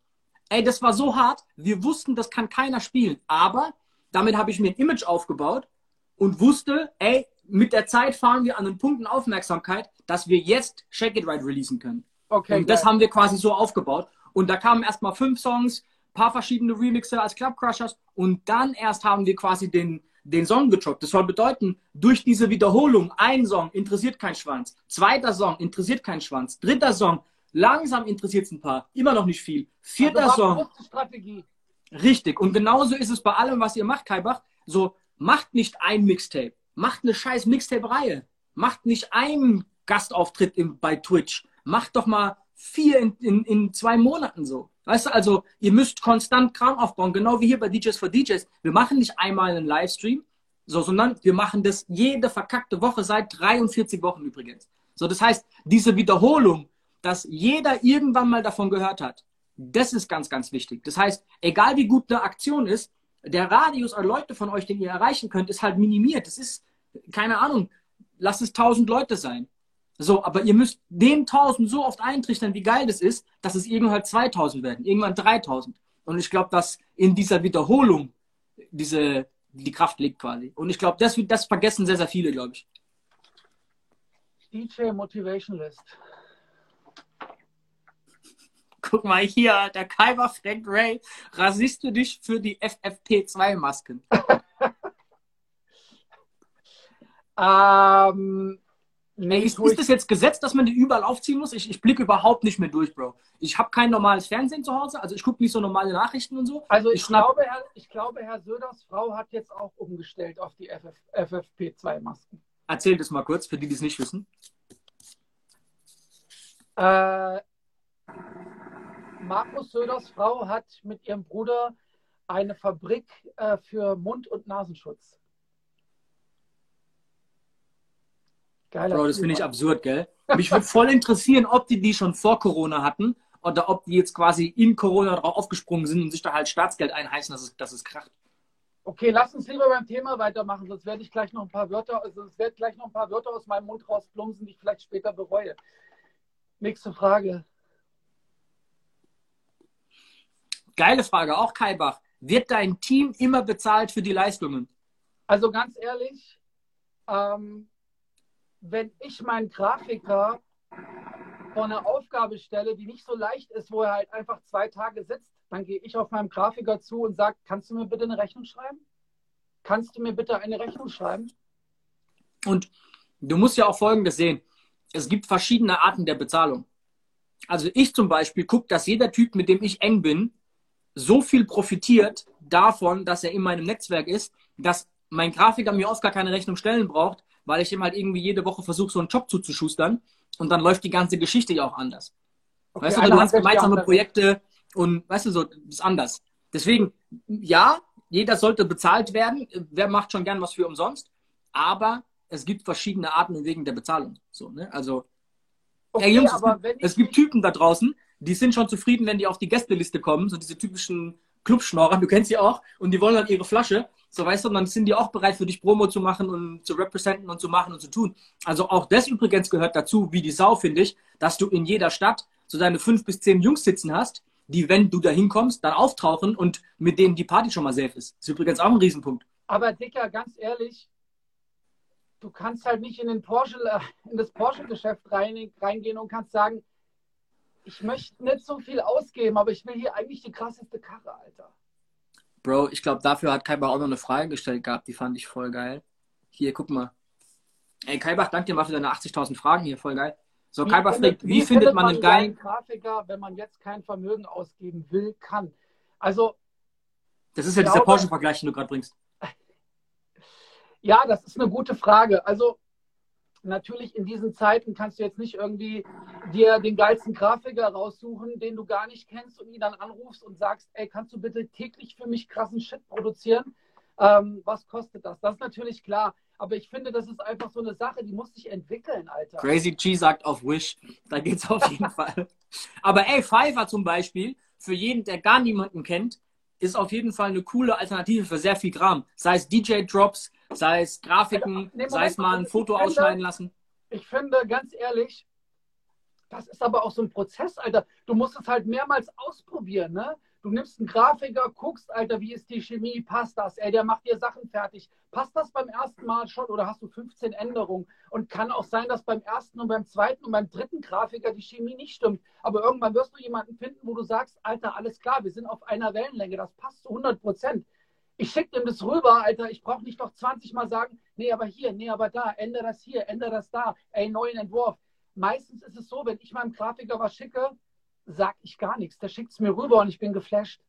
Ey, das war so hart, wir wussten, das kann keiner spielen. Aber damit habe ich mir ein Image aufgebaut und wusste, ey, mit der Zeit fahren wir an den Punkten Aufmerksamkeit, dass wir jetzt Shake It Right releasen können. Okay, und das haben wir quasi so aufgebaut. Und da kamen erstmal fünf Songs, paar verschiedene Remixe als Club Crushers und dann erst haben wir quasi den, den Song gedroppt. Das soll bedeuten, durch diese Wiederholung, ein Song interessiert kein Schwanz, zweiter Song interessiert kein Schwanz, dritter Song, langsam interessiert es ein paar, immer noch nicht viel. Vierter also Song. Strategie. Richtig. Und genauso ist es bei allem, was ihr macht, Kaibach. So, macht nicht ein Mixtape. Macht eine scheiß Mixtape-Reihe. Macht nicht einen Gastauftritt im, bei Twitch. Macht doch mal vier in, in, in zwei Monaten so. Weißt du, also ihr müsst konstant Kram aufbauen, genau wie hier bei DJs for DJs. Wir machen nicht einmal einen Livestream, so, sondern wir machen das jede verkackte Woche seit 43 Wochen übrigens. So, das heißt, diese Wiederholung, dass jeder irgendwann mal davon gehört hat, das ist ganz, ganz wichtig. Das heißt, egal wie gut eine Aktion ist, der Radius an Leute von euch, den ihr erreichen könnt, ist halt minimiert. Das ist, keine Ahnung, lasst es 1000 Leute sein. So, aber ihr müsst den 1000 so oft eintrichtern, wie geil das ist, dass es irgendwann halt 2000 werden, irgendwann 3000. Und ich glaube, dass in dieser Wiederholung diese, die Kraft liegt quasi. Und ich glaube, das, das vergessen sehr, sehr viele, glaube ich. DJ Motivation List. Guck mal hier, der Kaiser Frank Ray. Rasierst du dich für die FFP2-Masken? (laughs) ähm, nee, ist, ist das jetzt Gesetz, dass man die überall aufziehen muss? Ich, ich blicke überhaupt nicht mehr durch, Bro. Ich habe kein normales Fernsehen zu Hause, also ich gucke nicht so normale Nachrichten und so. Also ich, ich glaube, Herr, ich glaube, Herr Söders Frau hat jetzt auch umgestellt auf die FF, FFP2-Masken. Erzähl das mal kurz, für die, die es nicht wissen. Äh, Markus Söders Frau hat mit ihrem Bruder eine Fabrik äh, für Mund- und Nasenschutz. Geiler Bro, das finde ich absurd, gell? (laughs) Mich würde voll interessieren, ob die die schon vor Corona hatten oder ob die jetzt quasi in Corona drauf aufgesprungen sind und sich da halt Staatsgeld einheißen, dass es, dass es kracht. Okay, lass uns lieber beim Thema weitermachen, sonst werde ich gleich noch ein paar Wörter, also es wird gleich noch ein paar Wörter aus meinem Mund rausplumpsen, die ich vielleicht später bereue. Nächste Frage. Geile Frage, auch Kai Bach. Wird dein Team immer bezahlt für die Leistungen? Also ganz ehrlich, ähm, wenn ich meinen Grafiker vor eine Aufgabe stelle, die nicht so leicht ist, wo er halt einfach zwei Tage sitzt, dann gehe ich auf meinem Grafiker zu und sage, kannst du mir bitte eine Rechnung schreiben? Kannst du mir bitte eine Rechnung schreiben? Und du musst ja auch Folgendes sehen es gibt verschiedene Arten der Bezahlung. Also ich zum Beispiel gucke, dass jeder Typ, mit dem ich eng bin, so viel profitiert davon, dass er in meinem Netzwerk ist, dass mein Grafiker mir oft gar keine Rechnung stellen braucht, weil ich ihm halt irgendwie jede Woche versuche, so einen Job zuzuschustern. Und dann läuft die ganze Geschichte ja auch anders. Okay, weißt du, du hast gemeinsame Projekte und weißt du so, das ist anders. Deswegen, ja, jeder sollte bezahlt werden. Wer macht schon gern was für umsonst? Aber es gibt verschiedene Arten und Wegen der Bezahlung. So, ne? Also, okay, Jungs, es, gibt, es gibt Typen da draußen, die sind schon zufrieden, wenn die auf die Gästeliste kommen, so diese typischen Clubschnorrer, du kennst sie auch, und die wollen dann ihre Flasche. So, weißt du, dann sind die auch bereit für dich Promo zu machen und zu representen und zu machen und zu tun. Also auch das übrigens gehört dazu, wie die Sau, finde ich, dass du in jeder Stadt so deine fünf bis zehn Jungs sitzen hast, die, wenn du da hinkommst, dann auftauchen und mit denen die Party schon mal safe ist. Das ist übrigens auch ein Riesenpunkt. Aber Dicker, ganz ehrlich, du kannst halt nicht in, den Porsche, in das Porsche-Geschäft rein, reingehen und kannst sagen, ich möchte nicht so viel ausgeben, aber ich will hier eigentlich die krasseste Karre, Alter. Bro, ich glaube, dafür hat Kaibach auch noch eine Frage gestellt gehabt, die fand ich voll geil. Hier, guck mal. Ey, Kaibach, danke dir mal für deine 80.000 Fragen hier, voll geil. So, wie Kaibach fragt, wie, wie, findet man einen geilen Grafiker, wenn man jetzt kein Vermögen ausgeben will, kann? Also. Das ist ja dieser Porsche-Vergleich, den du gerade bringst. (laughs) Ja, das ist eine gute Frage. Also natürlich in diesen Zeiten kannst du jetzt nicht irgendwie dir den geilsten Grafiker raussuchen, den du gar nicht kennst und ihn dann anrufst und sagst, ey, kannst du bitte täglich für mich krassen Shit produzieren? Ähm, was kostet das? Das ist natürlich klar. Aber ich finde, das ist einfach so eine Sache, die muss sich entwickeln, Alter. Crazy G sagt auf Wish. Da geht's auf jeden (laughs) Fall. Aber ey, Fiverr zum Beispiel, für jeden, der gar niemanden kennt, ist auf jeden Fall eine coole Alternative für sehr viel Kram. Sei es DJ-Drops, sei es Grafiken, nee, sei es mal ein Foto finde, ausschneiden lassen. Ich finde, ganz ehrlich, das ist aber auch so ein Prozess, Alter. Du musst es halt mehrmals ausprobieren, ne? Du nimmst einen Grafiker, guckst, Alter, wie ist die Chemie, passt das? Ey, der macht dir Sachen fertig. Passt das beim ersten Mal schon oder hast du 15 Änderungen? Und kann auch sein, dass beim ersten und beim zweiten und beim dritten Grafiker die Chemie nicht stimmt. Aber irgendwann wirst du jemanden finden, wo du sagst, Alter, alles klar, wir sind auf einer Wellenlänge, das passt zu 100 Prozent. Ich schicke dem das rüber, Alter. Ich brauche nicht noch 20 Mal sagen, nee, aber hier, nee, aber da, ändere das hier, ändere das da, ey, neuen Entwurf. Meistens ist es so, wenn ich meinem Grafiker was schicke, sag ich gar nichts. Der schickt es mir rüber und ich bin geflasht.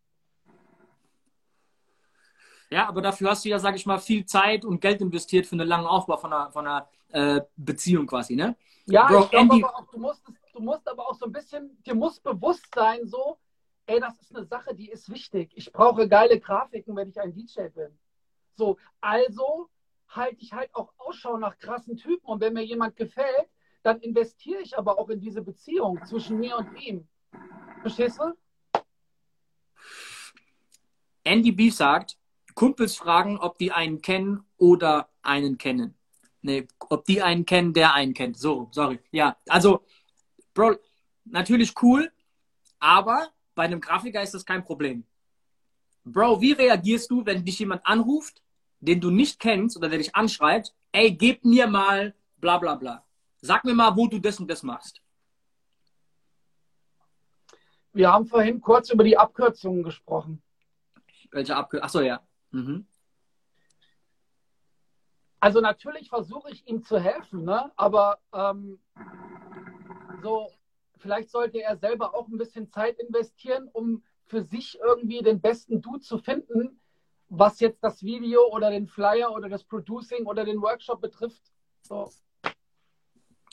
Ja, aber dafür hast du ja, sag ich mal, viel Zeit und Geld investiert für einen langen Aufbau von einer, von einer äh, Beziehung quasi, ne? Ja, Bro, ich glaube aber auch, du musst, du musst aber auch so ein bisschen, dir muss bewusst sein, so, ey, das ist eine Sache, die ist wichtig. Ich brauche geile Grafiken, wenn ich ein DJ bin. So, also halte ich halt auch Ausschau nach krassen Typen und wenn mir jemand gefällt, dann investiere ich aber auch in diese Beziehung zwischen mir und ihm. Verstehst du? Andy B sagt, Kumpels fragen, ob die einen kennen oder einen kennen. Nee, ob die einen kennen, der einen kennt. So, sorry. Ja, also, Bro, natürlich cool, aber bei einem Grafiker ist das kein Problem. Bro, wie reagierst du, wenn dich jemand anruft, den du nicht kennst oder der dich anschreibt, ey, gib mir mal bla bla bla. Sag mir mal, wo du das und das machst. Wir haben vorhin kurz über die Abkürzungen gesprochen. Welche Abkürzung? Achso, ja. Mhm. Also natürlich versuche ich ihm zu helfen, ne? aber ähm, so, vielleicht sollte er selber auch ein bisschen Zeit investieren, um für sich irgendwie den besten Dude zu finden, was jetzt das Video oder den Flyer oder das Producing oder den Workshop betrifft. So.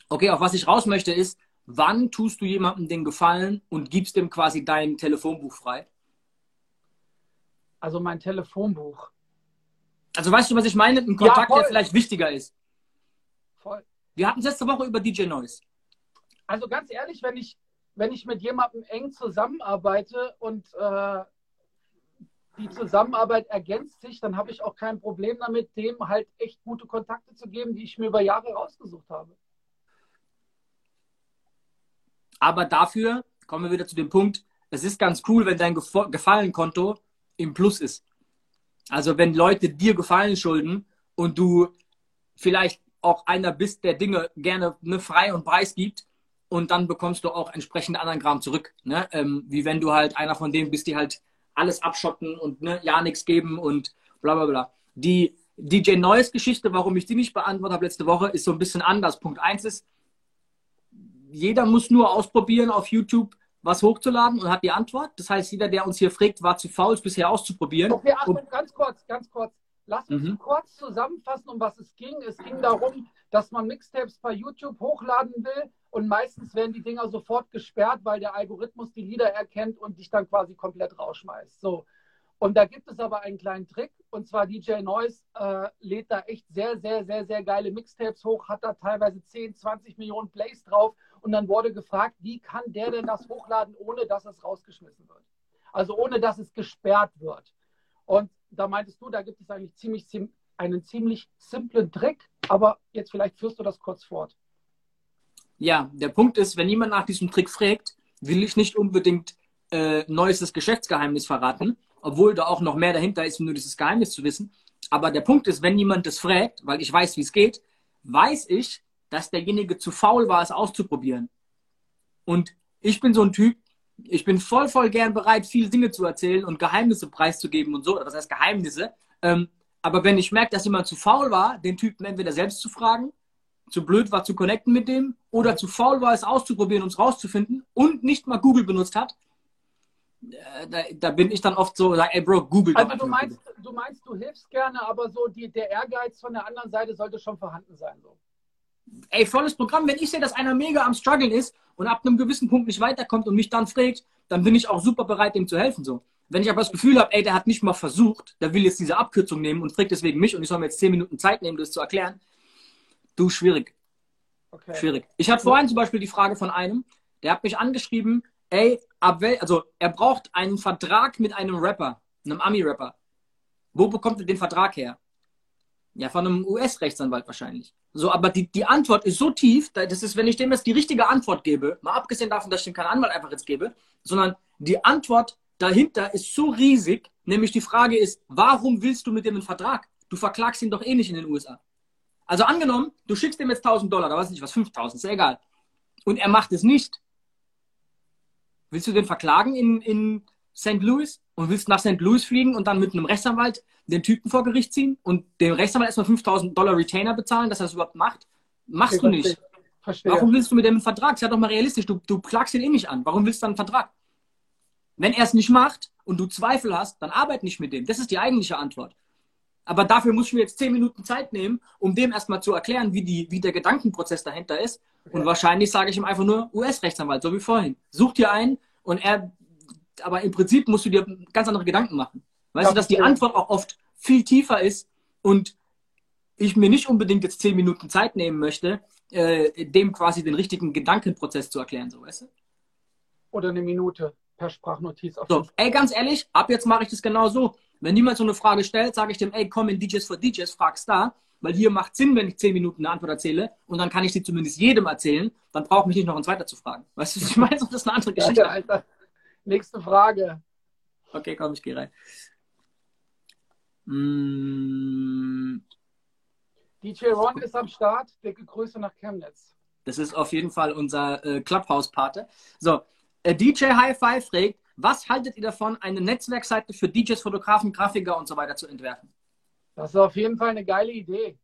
Okay, auf was ich raus möchte ist, wann tust du jemandem den Gefallen und gibst dem quasi dein Telefonbuch frei? Also mein Telefonbuch. Also weißt du, was ich meine? Ein Kontakt, Ja, der vielleicht wichtiger ist. Voll. Wir hatten es letzte Woche über DJ Noise. Also ganz ehrlich, wenn ich, wenn ich mit jemandem eng zusammenarbeite und äh, die Zusammenarbeit ergänzt sich, dann habe ich auch kein Problem damit, dem halt echt gute Kontakte zu geben, die ich mir über Jahre rausgesucht habe. Aber dafür kommen wir wieder zu dem Punkt, es ist ganz cool, wenn dein Gefallenkonto im Plus ist. Also wenn Leute dir Gefallen schulden und du vielleicht auch einer bist, der Dinge gerne ne, frei und preis gibt und dann bekommst du auch entsprechend anderen Kram zurück. Ne? Ähm, wie wenn du halt einer von denen bist, die halt alles abschotten und ne, ja nichts geben und bla bla bla. Die DJ Neues Geschichte, warum ich die nicht beantwortet habe letzte Woche, ist so ein bisschen anders. Punkt eins ist, jeder muss nur ausprobieren, auf YouTube was hochzuladen und hat die Antwort. Das heißt, jeder, der uns hier fragt, war zu faul, es bisher auszuprobieren. Okay, Achtung, ganz kurz, ganz kurz. Lass uns Mhm. kurz zusammenfassen, um was es ging. Es ging darum, dass man Mixtapes bei YouTube hochladen will und meistens werden die Dinger sofort gesperrt, weil der Algorithmus die Lieder erkennt und dich dann quasi komplett rausschmeißt. So. Und da gibt es aber einen kleinen Trick und zwar DJ Noise äh, lädt da echt sehr, sehr, sehr, sehr geile Mixtapes hoch, hat da teilweise 10, 20 Millionen Plays drauf und dann wurde gefragt, wie kann der denn das hochladen, ohne dass es rausgeschmissen wird? Also ohne dass es gesperrt wird. Und da meintest du, da gibt es eigentlich ziemlich, ziem- einen ziemlich simplen Trick, aber jetzt vielleicht führst du das kurz fort. Ja, der Punkt ist, wenn jemand nach diesem Trick fragt, will ich nicht unbedingt äh, neuestes Geschäftsgeheimnis verraten, obwohl da auch noch mehr dahinter ist, nur dieses Geheimnis zu wissen. Aber der Punkt ist, wenn jemand das fragt, weil ich weiß, wie es geht, weiß ich, dass derjenige zu faul war, es auszuprobieren. Und ich bin so ein Typ, ich bin voll, voll gern bereit, viele Dinge zu erzählen und Geheimnisse preiszugeben und so. Das heißt Geheimnisse. Ähm, aber wenn ich merke, dass jemand zu faul war, den Typen entweder selbst zu fragen, zu blöd war zu connecten mit dem oder zu faul war, es auszuprobieren, um es rauszufinden und nicht mal Google benutzt hat, äh, da, da bin ich dann oft so, ey Bro, Google Also du meinst, du meinst, du hilfst gerne, aber so die, der Ehrgeiz von der anderen Seite sollte schon vorhanden sein. So. Ey, volles Programm. Wenn ich sehe, dass einer mega am Struggeln ist und ab einem gewissen Punkt nicht weiterkommt und mich dann fragt, dann bin ich auch super bereit, ihm zu helfen. So. Wenn ich aber das Gefühl habe, ey, der hat nicht mal versucht, der will jetzt diese Abkürzung nehmen und fragt deswegen mich und ich soll mir jetzt zehn Minuten Zeit nehmen, das zu erklären, du, schwierig, Okay. schwierig. Ich hatte vorhin zum Beispiel die Frage von einem, der hat mich angeschrieben, ey, ab wel also er braucht einen Vertrag mit einem Rapper, einem Ami-Rapper. Wo bekommt er den Vertrag her? Ja, von einem US-Rechtsanwalt wahrscheinlich. So, aber die, die Antwort ist so tief, da- das ist, wenn ich dem jetzt die richtige Antwort gebe, mal abgesehen davon, dass ich ihm keinen Anwalt einfach jetzt gebe, sondern die Antwort dahinter ist so riesig, nämlich die Frage ist, warum willst du mit dem einen Vertrag? Du verklagst ihn doch eh nicht in den USA. Also angenommen, du schickst ihm jetzt 1000 Dollar, da weiß ich nicht was, 5000, ist ja egal. Und er macht es nicht. Willst du den verklagen in, in St. Louis und willst nach St. Louis fliegen und dann mit einem Rechtsanwalt den Typen vor Gericht ziehen und dem Rechtsanwalt erstmal 5000 Dollar Retainer bezahlen, dass er das überhaupt macht? Machst du nicht. Verstehe. Warum willst du mit dem einen Vertrag? Sei doch mal realistisch. Du, du klagst ihn eh nicht an. Warum willst du dann einen Vertrag? Wenn er es nicht macht und du Zweifel hast, dann arbeit nicht mit dem. Das ist die eigentliche Antwort. Aber dafür muss ich mir jetzt zehn Minuten Zeit nehmen, um dem erstmal zu erklären, wie, die, wie der Gedankenprozess dahinter ist. Und wahrscheinlich sage ich ihm einfach nur US-Rechtsanwalt, so wie vorhin. Such dir einen und er, aber im Prinzip musst du dir ganz andere Gedanken machen. Weißt Ja, du, dass die. Antwort auch oft viel tiefer ist und ich mir nicht unbedingt jetzt zehn Minuten Zeit nehmen möchte, äh, dem quasi den richtigen Gedankenprozess zu erklären, so weißt du? Oder eine Minute per Sprachnotiz. Auf So, ey, ganz ehrlich, ab jetzt mache ich das genau so. Wenn jemand so eine Frage stellt, sage ich dem, ey, komm in DJs for DJs, frag's da, weil hier macht Sinn, wenn ich zehn Minuten eine Antwort erzähle und dann kann ich sie zumindest jedem erzählen, dann braucht mich nicht noch ein zweiter zu fragen. Weißt du, (laughs) ich meine? Das ist eine andere Ja, Geschichte. Alter. Nächste Frage. Okay, komm, ich gehe rein. Mm, DJ Ron ist am Start. Dicke Grüße nach Chemnitz. Das ist auf jeden Fall unser äh, Clubhouse-Pate. So, äh, DJ Hi-Fi fragt, was haltet ihr davon, eine Netzwerkseite für DJs, Fotografen, Grafiker und so weiter zu entwerfen? Das ist auf jeden Fall eine geile Idee.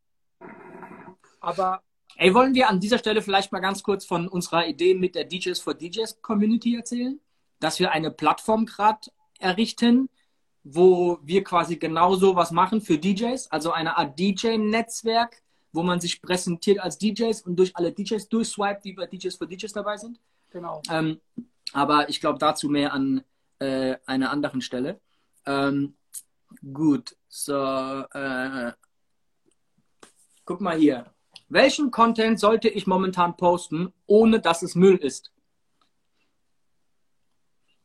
Aber. Ey, wollen wir an dieser Stelle vielleicht mal ganz kurz von unserer Idee mit der DJs for DJs Community erzählen? Dass wir eine Plattform gerade errichten, wo wir quasi genau so was machen für DJs, also eine Art DJ-Netzwerk, wo man sich präsentiert als DJs und durch alle DJs durchswiped, die bei DJs for DJs dabei sind. Genau. Ähm, aber ich glaube dazu mehr an äh, einer anderen Stelle. Ähm, gut, so, äh, guck mal hier. Welchen Content sollte ich momentan posten, ohne dass es Müll ist?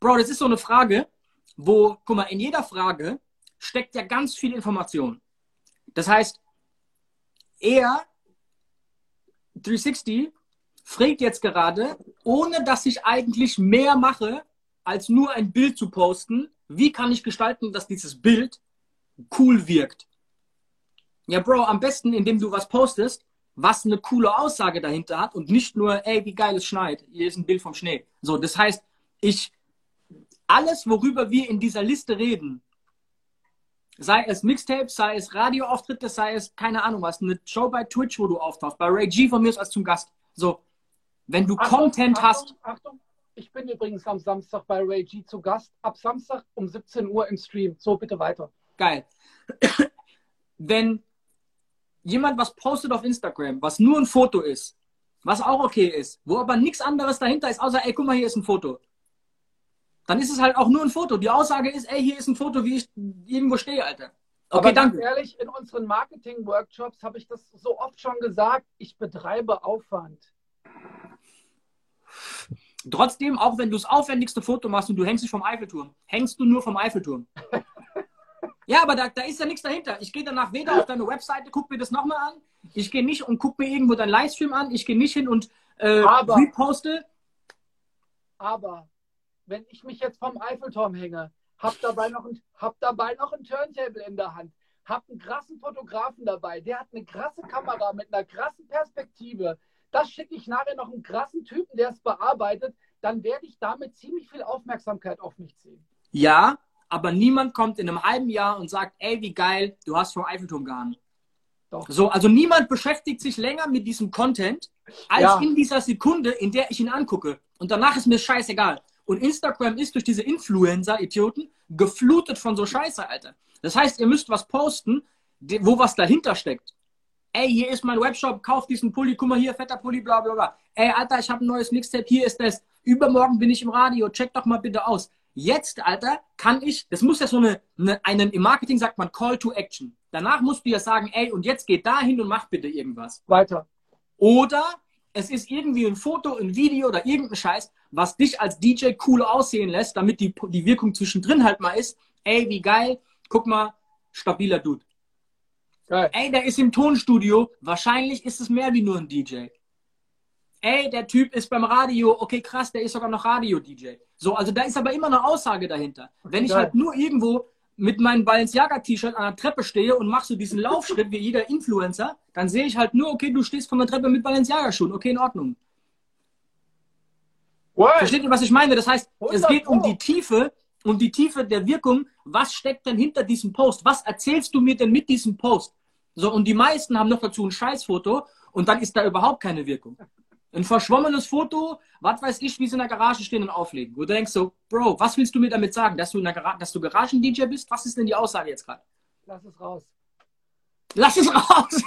Bro, das ist so eine Frage, wo, guck mal, in jeder Frage steckt ja ganz viel Information. Das heißt, er 360 fragt jetzt gerade, ohne dass ich eigentlich mehr mache, als nur ein Bild zu posten, wie kann ich gestalten, dass dieses Bild cool wirkt? Ja, Bro, am besten, indem du was postest, was eine coole Aussage dahinter hat und nicht nur, ey, wie geil es schneit. Hier ist ein Bild vom Schnee. So, das heißt, ich alles, worüber wir in dieser Liste reden, sei es Mixtapes, sei es Radioauftritte, sei es keine Ahnung was, eine Show bei Twitch, wo du auftauchst, bei Ray G von mir ist als zum Gast. So, wenn du Achtung, Content Achtung, hast. Achtung, ich bin übrigens am Samstag bei Ray G zu Gast, ab Samstag um 17 Uhr im Stream. So, bitte weiter. Geil. (coughs) wenn jemand was postet auf Instagram, was nur ein Foto ist, was auch okay ist, wo aber nichts anderes dahinter ist, außer, ey, guck mal, hier ist ein Foto dann ist es halt auch nur ein Foto. Die Aussage ist, ey, hier ist ein Foto, wie ich irgendwo stehe, Alter. Okay, Aber danke. ehrlich, in unseren Marketing-Workshops habe ich das so oft schon gesagt, ich betreibe Aufwand. Trotzdem, auch wenn du das aufwendigste Foto machst und du hängst dich vom Eiffelturm, hängst du nur vom Eiffelturm. (laughs) ja, aber da, da ist ja nichts dahinter. Ich gehe danach weder auf deine Webseite, guck mir das nochmal an. Ich gehe nicht und guck mir irgendwo deinen Livestream an. Ich gehe nicht hin und äh, aber, reposte. Aber wenn ich mich jetzt vom Eiffelturm hänge, hab dabei noch ein, hab dabei noch ein Turntable in der Hand, hab einen krassen Fotografen dabei, der hat eine krasse Kamera mit einer krassen Perspektive. Das schicke ich nachher noch einen krassen Typen, der es bearbeitet, dann werde ich damit ziemlich viel Aufmerksamkeit auf mich ziehen. Ja, aber niemand kommt in einem halben Jahr und sagt, ey, wie geil, du hast vom Eiffelturm gehangen. Doch. So, also niemand beschäftigt sich länger mit diesem Content als ja. in dieser Sekunde, in der ich ihn angucke. Und danach ist mir scheißegal. Und Instagram ist durch diese Influencer-Idioten geflutet von so Scheiße, Alter. Das heißt, ihr müsst was posten, wo was dahinter steckt. Ey, hier ist mein Webshop, kauf diesen Pulli, guck mal hier, fetter Pulli, bla bla bla. Ey, Alter, ich habe ein neues Mixtape, hier ist das. Übermorgen bin ich im Radio, check doch mal bitte aus. Jetzt, Alter, kann ich, das muss ja so eine, eine einen, im Marketing sagt man Call to Action. Danach musst du ja sagen, ey, und jetzt geht da hin und mach bitte irgendwas. Weiter. Oder es ist irgendwie ein Foto, ein Video oder irgendein Scheiß, was dich als DJ cool aussehen lässt, damit die, die Wirkung zwischendrin halt mal ist. Ey, wie geil, guck mal, stabiler Dude. Geil. Ey, der ist im Tonstudio, wahrscheinlich ist es mehr wie nur ein DJ. Ey, der Typ ist beim Radio, okay, krass, der ist sogar noch Radio-DJ. So, also da ist aber immer eine Aussage dahinter. Wenn ich Geil. halt nur irgendwo mit meinem Balenciaga-T-Shirt an der Treppe stehe und mach so diesen Laufschritt wie jeder Influencer, dann sehe ich halt nur, okay, du stehst von der Treppe mit Balenciaga-Schuhen, okay, in Ordnung. What? Versteht ihr, was ich meine? Das heißt, es geht um die Tiefe, um die Tiefe der Wirkung. Was steckt denn hinter diesem Post? Was erzählst du mir denn mit diesem Post? So, und die meisten haben noch dazu ein Scheißfoto und dann ist da überhaupt keine Wirkung. Ein verschwommenes Foto, was weiß ich, wie sie in der Garage stehen und auflegen. Wo du denkst so, Bro, was willst du mir damit sagen? Dass du, dass du Garagen-DJ bist? Was ist denn die Aussage jetzt gerade? Lass es raus. Lass es raus!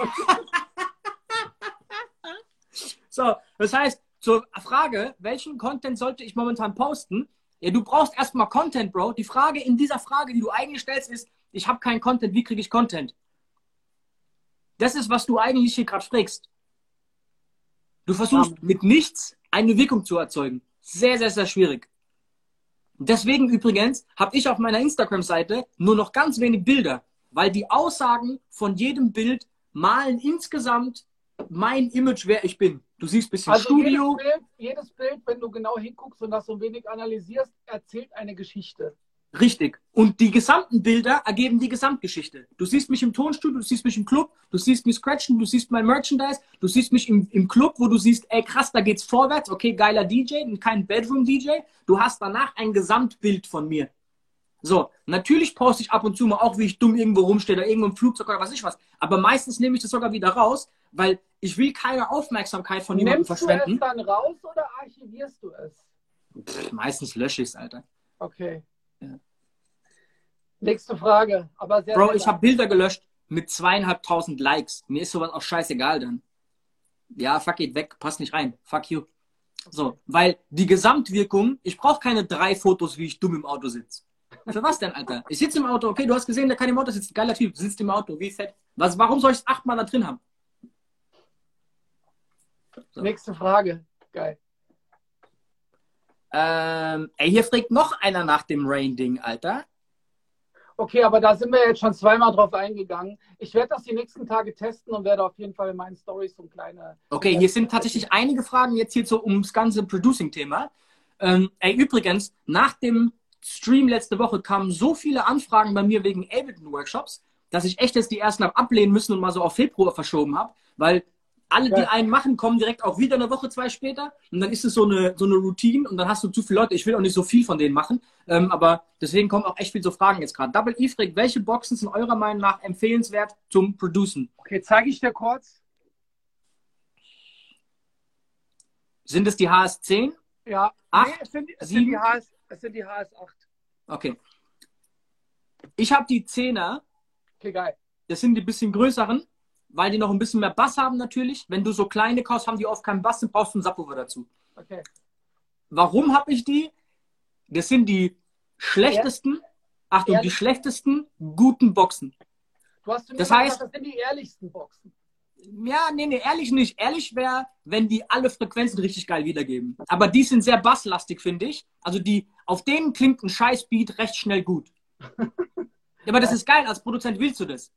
(laughs) so, das heißt, zur Frage, welchen Content sollte ich momentan posten? Ja, du brauchst erstmal Content, Bro. Die Frage in dieser Frage, die du eigentlich stellst, ist, ich habe keinen Content, wie kriege ich Content? Das ist, was du eigentlich hier gerade fragst. Du versuchst mit nichts eine Wirkung zu erzeugen. Sehr, sehr, sehr schwierig. Deswegen übrigens habe ich auf meiner Instagram-Seite nur noch ganz wenig Bilder, weil die Aussagen von jedem Bild malen insgesamt mein Image, wer ich bin. Du siehst ein bisschen also Studio. Jedes Bild, jedes Bild, wenn du genau hinguckst und das so ein wenig analysierst, erzählt eine Geschichte. Richtig. Und die gesamten Bilder ergeben die Gesamtgeschichte. Du siehst mich im Tonstudio, du siehst mich im Club, du siehst mich scratchen, du siehst mein Merchandise, du siehst mich im, im Club, wo du siehst, ey krass, da geht's vorwärts, okay, geiler DJ, kein Bedroom-DJ. Du hast danach ein Gesamtbild von mir. So, natürlich poste ich ab und zu mal auch, wie ich dumm irgendwo rumstehe oder irgendwo im Flugzeug oder was ich was. Aber meistens nehme ich das sogar wieder raus, weil ich will keine Aufmerksamkeit von jemandem verschwenden. Nimmst du es dann raus oder archivierst du es? Pff, meistens lösche ich es, Alter. Okay. Ja. Nächste Frage. Aber sehr, Bro, sehr ich habe Bilder gelöscht mit zweieinhalbtausend Likes. Mir ist sowas auch scheißegal dann. Ja, fuck it, weg, passt nicht rein. Fuck you. So, weil die Gesamtwirkung, ich brauche keine drei Fotos, wie ich dumm im Auto sitze. Für was denn, Alter? Ich sitze im Auto, okay, du hast gesehen, der kann im Auto sitzt, geiler Typ, sitzt im Auto, wie fett. Was, warum soll ich es achtmal da drin haben? So. Nächste Frage. Geil. Ähm, ey, hier fragt noch einer nach dem Rain-Ding, Alter. Okay, aber da sind wir jetzt schon zweimal drauf eingegangen. Ich werde das die nächsten Tage testen und werde auf jeden Fall in meinen Stories so ein kleine. Okay, hier sind tatsächlich einige Fragen jetzt hier so ums ganze Producing-Thema. Ähm, ey, übrigens, nach dem Stream letzte Woche kamen so viele Anfragen bei mir wegen Ableton-Workshops, dass ich echt jetzt die ersten habe ablehnen müssen und mal so auf Februar verschoben habe, weil alle, die einen machen, kommen direkt auch wieder eine Woche, zwei später. Und dann ist es so eine, so eine Routine und dann hast du zu viele Leute. Ich will auch nicht so viel von denen machen. Ähm, aber deswegen kommen auch echt viele so Fragen jetzt gerade. Double E fragt, welche Boxen sind eurer Meinung nach empfehlenswert zum Producen? Okay, zeige ich dir kurz. Sind es die HS10? Ja. 8, nee, es sind, es 7? sind die HS, es sind die HS8. Okay. Ich habe die 10er. Okay, geil. Das sind die bisschen größeren weil die noch ein bisschen mehr Bass haben natürlich. Wenn du so kleine kaufst, haben die oft keinen Bass, dann brauchst du einen Subwoofer dazu. Okay. Warum habe ich die? Das sind die schlechtesten, ja. Achtung, Ehrlich? die schlechtesten guten Boxen. Du hast das heißt, gesagt, das sind die ehrlichsten Boxen. Ja, nee, nee, ehrlich nicht. Ehrlich wäre, wenn die alle Frequenzen richtig geil wiedergeben. Aber die sind sehr basslastig, finde ich. Also die, auf denen klingt ein Scheißbeat recht schnell gut. (laughs) Aber das ist geil, als Produzent willst du das.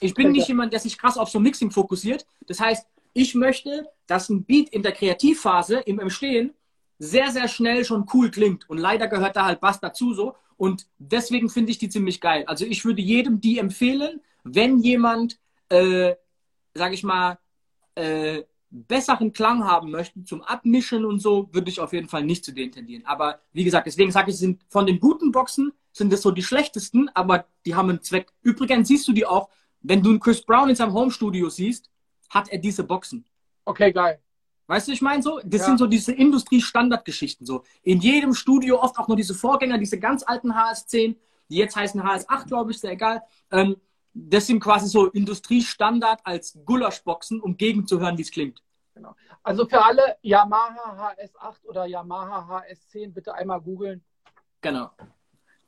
Ich bin nicht jemand, der sich krass auf so Mixing fokussiert. Das heißt, ich möchte, dass ein Beat in der Kreativphase im Entstehen sehr, sehr schnell schon cool klingt. Und leider gehört da halt Bass dazu so. Und deswegen finde ich die ziemlich geil. Also ich würde jedem die empfehlen, wenn jemand, äh, sag ich mal, äh, besseren Klang haben möchte zum Abmischen und so, würde ich auf jeden Fall nicht zu denen tendieren. Aber wie gesagt, deswegen sage ich, sind von den guten Boxen sind das so die schlechtesten, aber die haben einen Zweck. Übrigens siehst du die auch wenn du einen Chris Brown in seinem Homestudio siehst, hat er diese Boxen. Okay, geil. Weißt du, ich meine so, das ja. sind so diese Industrie-Standardgeschichten so. In jedem Studio oft auch nur diese Vorgänger, diese ganz alten HS10, die jetzt heißen HS8, glaube ich, ist ja egal. Ähm, das sind quasi so Industriestandard als Gulaschboxen, um gegenzuhören, wie es klingt. Genau. Also für alle Yamaha HS8 oder Yamaha HS10 bitte einmal googeln. Genau.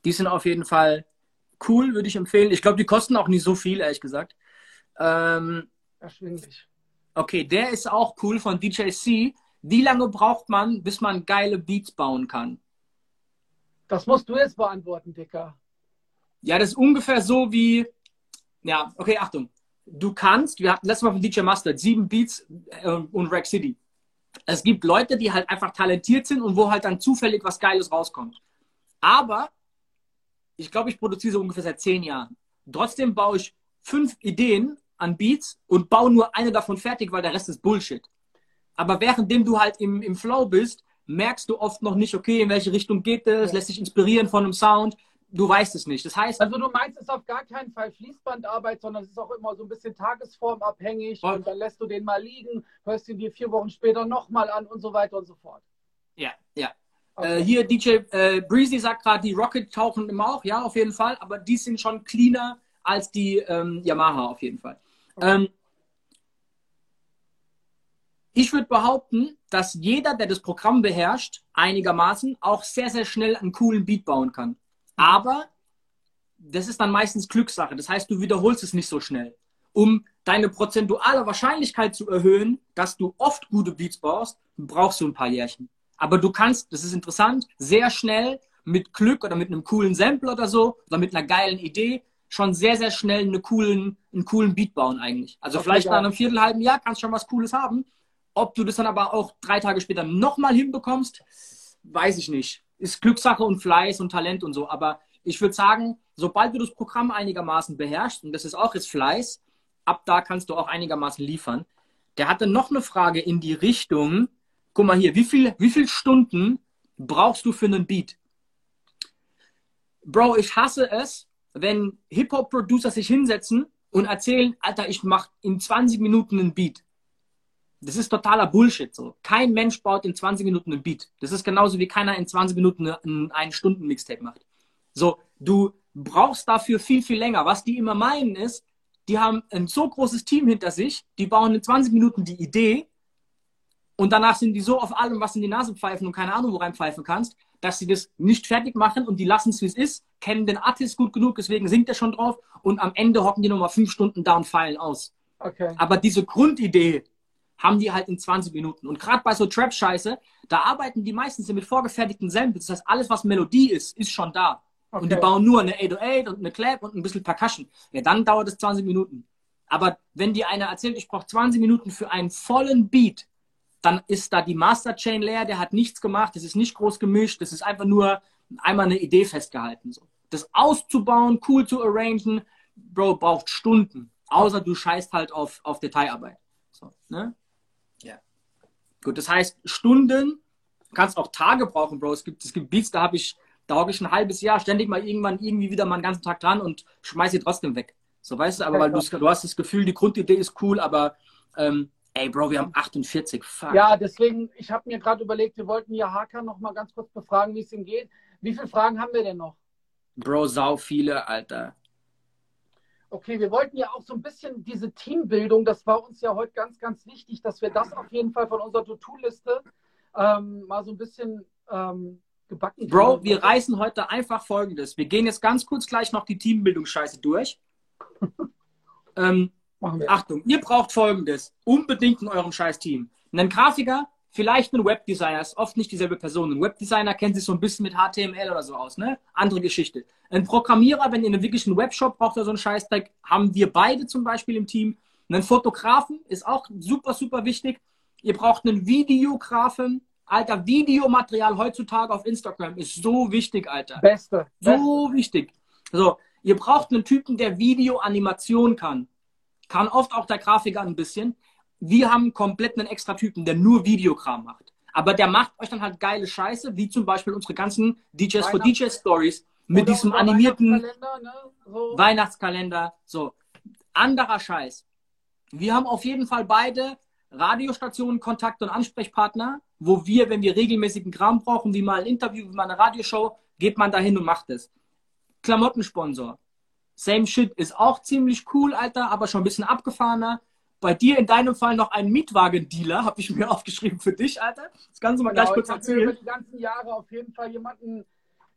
Die sind auf jeden Fall cool, würde ich empfehlen. Ich glaube, die kosten auch nicht so viel, ehrlich gesagt. Ähm, Erschwinglich. Okay, der ist auch cool von DJC. Wie lange braucht man, bis man geile Beats bauen kann? Das musst du jetzt beantworten, Dicker. Ja, das ist ungefähr so wie. Ja, okay, Achtung. Du kannst, wir hatten letztes Mal von DJ Mustard sieben Beats äh, und Rack City. Es gibt Leute, die halt einfach talentiert sind und wo halt dann zufällig was Geiles rauskommt. Aber ich glaube, ich produziere so ungefähr seit zehn Jahren. Trotzdem baue ich fünf Ideen an Beats und baue nur eine davon fertig, weil der Rest ist Bullshit. Aber währenddem du halt im, im Flow bist, merkst du oft noch nicht, okay, in welche Richtung geht es, lässt sich inspirieren von einem Sound. Du weißt es nicht. Das heißt. Also du meinst es ist auf gar keinen Fall Fließbandarbeit, sondern es ist auch immer so ein bisschen tagesformabhängig und, und dann lässt du den mal liegen, hörst ihn dir vier Wochen später nochmal an und so weiter und so fort. Ja, ja. Äh, hier DJ äh, Breezy sagt gerade, die Rocket tauchen immer auch, ja, auf jeden Fall, aber die sind schon cleaner als die ähm, Yamaha auf jeden Fall. Okay. Ähm, ich würde behaupten, dass jeder, der das Programm beherrscht, einigermaßen auch sehr, sehr schnell einen coolen Beat bauen kann. Aber das ist dann meistens Glückssache. Das heißt, du wiederholst es nicht so schnell. Um deine prozentuale Wahrscheinlichkeit zu erhöhen, dass du oft gute Beats baust, brauchst du ein paar Jährchen. Aber du kannst, das ist interessant, sehr schnell mit Glück oder mit einem coolen Sample oder so oder mit einer geilen Idee schon sehr, sehr schnell eine coolen, einen coolen Beat bauen eigentlich. Also okay, vielleicht ja. nach einem Viertelhalben Jahr kannst du schon was Cooles haben. Ob du das dann aber auch drei Tage später nochmal hinbekommst, weiß ich nicht. Ist Glückssache und Fleiß und Talent und so. Aber ich würde sagen, sobald du das Programm einigermaßen beherrschst, und das ist auch jetzt Fleiß, ab da kannst du auch einigermaßen liefern. Der hatte noch eine Frage in die Richtung, guck mal hier, wie viel, wie viel Stunden brauchst du für einen Beat? Bro, ich hasse es, wenn Hip-Hop-Producer sich hinsetzen und erzählen, Alter, ich mache in 20 Minuten einen Beat. Das ist totaler Bullshit. So. Kein Mensch baut in 20 Minuten einen Beat. Das ist genauso wie keiner in 20 Minuten einen, einen Stunden Mixtape macht. So, du brauchst dafür viel, viel länger. Was die immer meinen ist, die haben ein so großes Team hinter sich, die bauen in 20 Minuten die Idee und danach sind die so auf allem, was in die Nase pfeifen und keine Ahnung, wo rein pfeifen kannst, dass sie das nicht fertig machen und die lassen es, wie es ist, kennen den Artist gut genug, deswegen singt er schon drauf und am Ende hocken die nochmal fünf Stunden da und feilen aus. Okay. Aber diese Grundidee haben die halt in 20 Minuten. Und gerade bei so Trap-Scheiße, da arbeiten die meistens mit vorgefertigten Samples. Das heißt, alles, was Melodie ist, ist schon da. Okay. Und die bauen nur eine 808 und eine Clap und ein bisschen Percussion. Ja, dann dauert es 20 Minuten. Aber wenn dir einer erzählt, ich brauche 20 Minuten für einen vollen Beat, dann ist da die Masterchain leer, der hat nichts gemacht, das ist nicht groß gemischt, das ist einfach nur einmal eine Idee festgehalten. So. Das auszubauen, cool zu arrangen, Bro, braucht Stunden. Außer du scheißt halt auf, auf Detailarbeit. So, ne? Ja. Gut, das heißt, Stunden, kannst auch Tage brauchen, Bro. Es gibt, es gibt Beats, da habe ich, da hocke ich ein halbes Jahr ständig mal irgendwann irgendwie wieder mal einen ganzen Tag dran und schmeiß sie trotzdem weg. So, weißt du, aber weil du, du hast das Gefühl, die Grundidee ist cool, aber ähm, Ey, Bro, wir haben 48. Fuck. Ja, deswegen, ich habe mir gerade überlegt, wir wollten ja Hakan noch mal ganz kurz befragen, wie es ihm geht. Wie viele Fragen haben wir denn noch? Bro, sau viele, Alter. Okay, wir wollten ja auch so ein bisschen diese Teambildung, das war uns ja heute ganz, ganz wichtig, dass wir das auf jeden Fall von unserer To-Do-Liste ähm, mal so ein bisschen ähm, gebacken Bro, haben. wir reißen heute einfach folgendes. Wir gehen jetzt ganz kurz gleich noch die Teambildungsscheiße durch. (laughs) ähm, Achtung, ihr braucht folgendes. Unbedingt in eurem scheiß Team. Einen Grafiker, vielleicht einen Webdesigner, ist oft nicht dieselbe Person. Ein Webdesigner kennt sich so ein bisschen mit HTML oder so aus, ne? Andere Geschichte. Ein Programmierer, wenn ihr einen wirklichen Webshop braucht oder so einen Scheißdreck, haben wir beide zum Beispiel im Team. Einen Fotografen ist auch super, super wichtig. Ihr braucht einen Videografen. Alter, Videomaterial heutzutage auf Instagram ist so wichtig, Alter. Beste. So Beste. wichtig. So, ihr braucht einen Typen, der Videoanimation kann kann oft auch der Grafiker ein bisschen. Wir haben komplett einen extra Typen, der nur Videokram macht. Aber der macht euch dann halt geile Scheiße, wie zum Beispiel unsere ganzen DJs for DJ Stories mit Oder diesem animierten Weihnachtskalender, ne? so. Weihnachtskalender. So, anderer Scheiß. Wir haben auf jeden Fall beide Radiostationen, Kontakt und Ansprechpartner, wo wir, wenn wir regelmäßigen Kram brauchen, wie mal ein Interview, wie mal eine Radioshow, geht man dahin und macht es. Klamottensponsor. Same Shit ist auch ziemlich cool, Alter, aber schon ein bisschen abgefahrener. Bei dir in deinem Fall noch ein Mietwagendealer, habe ich mir (laughs) aufgeschrieben für dich, Alter. Das kannst du mal genau, gleich kurz erzählen. Ich habe die ganzen Jahre auf jeden Fall jemanden,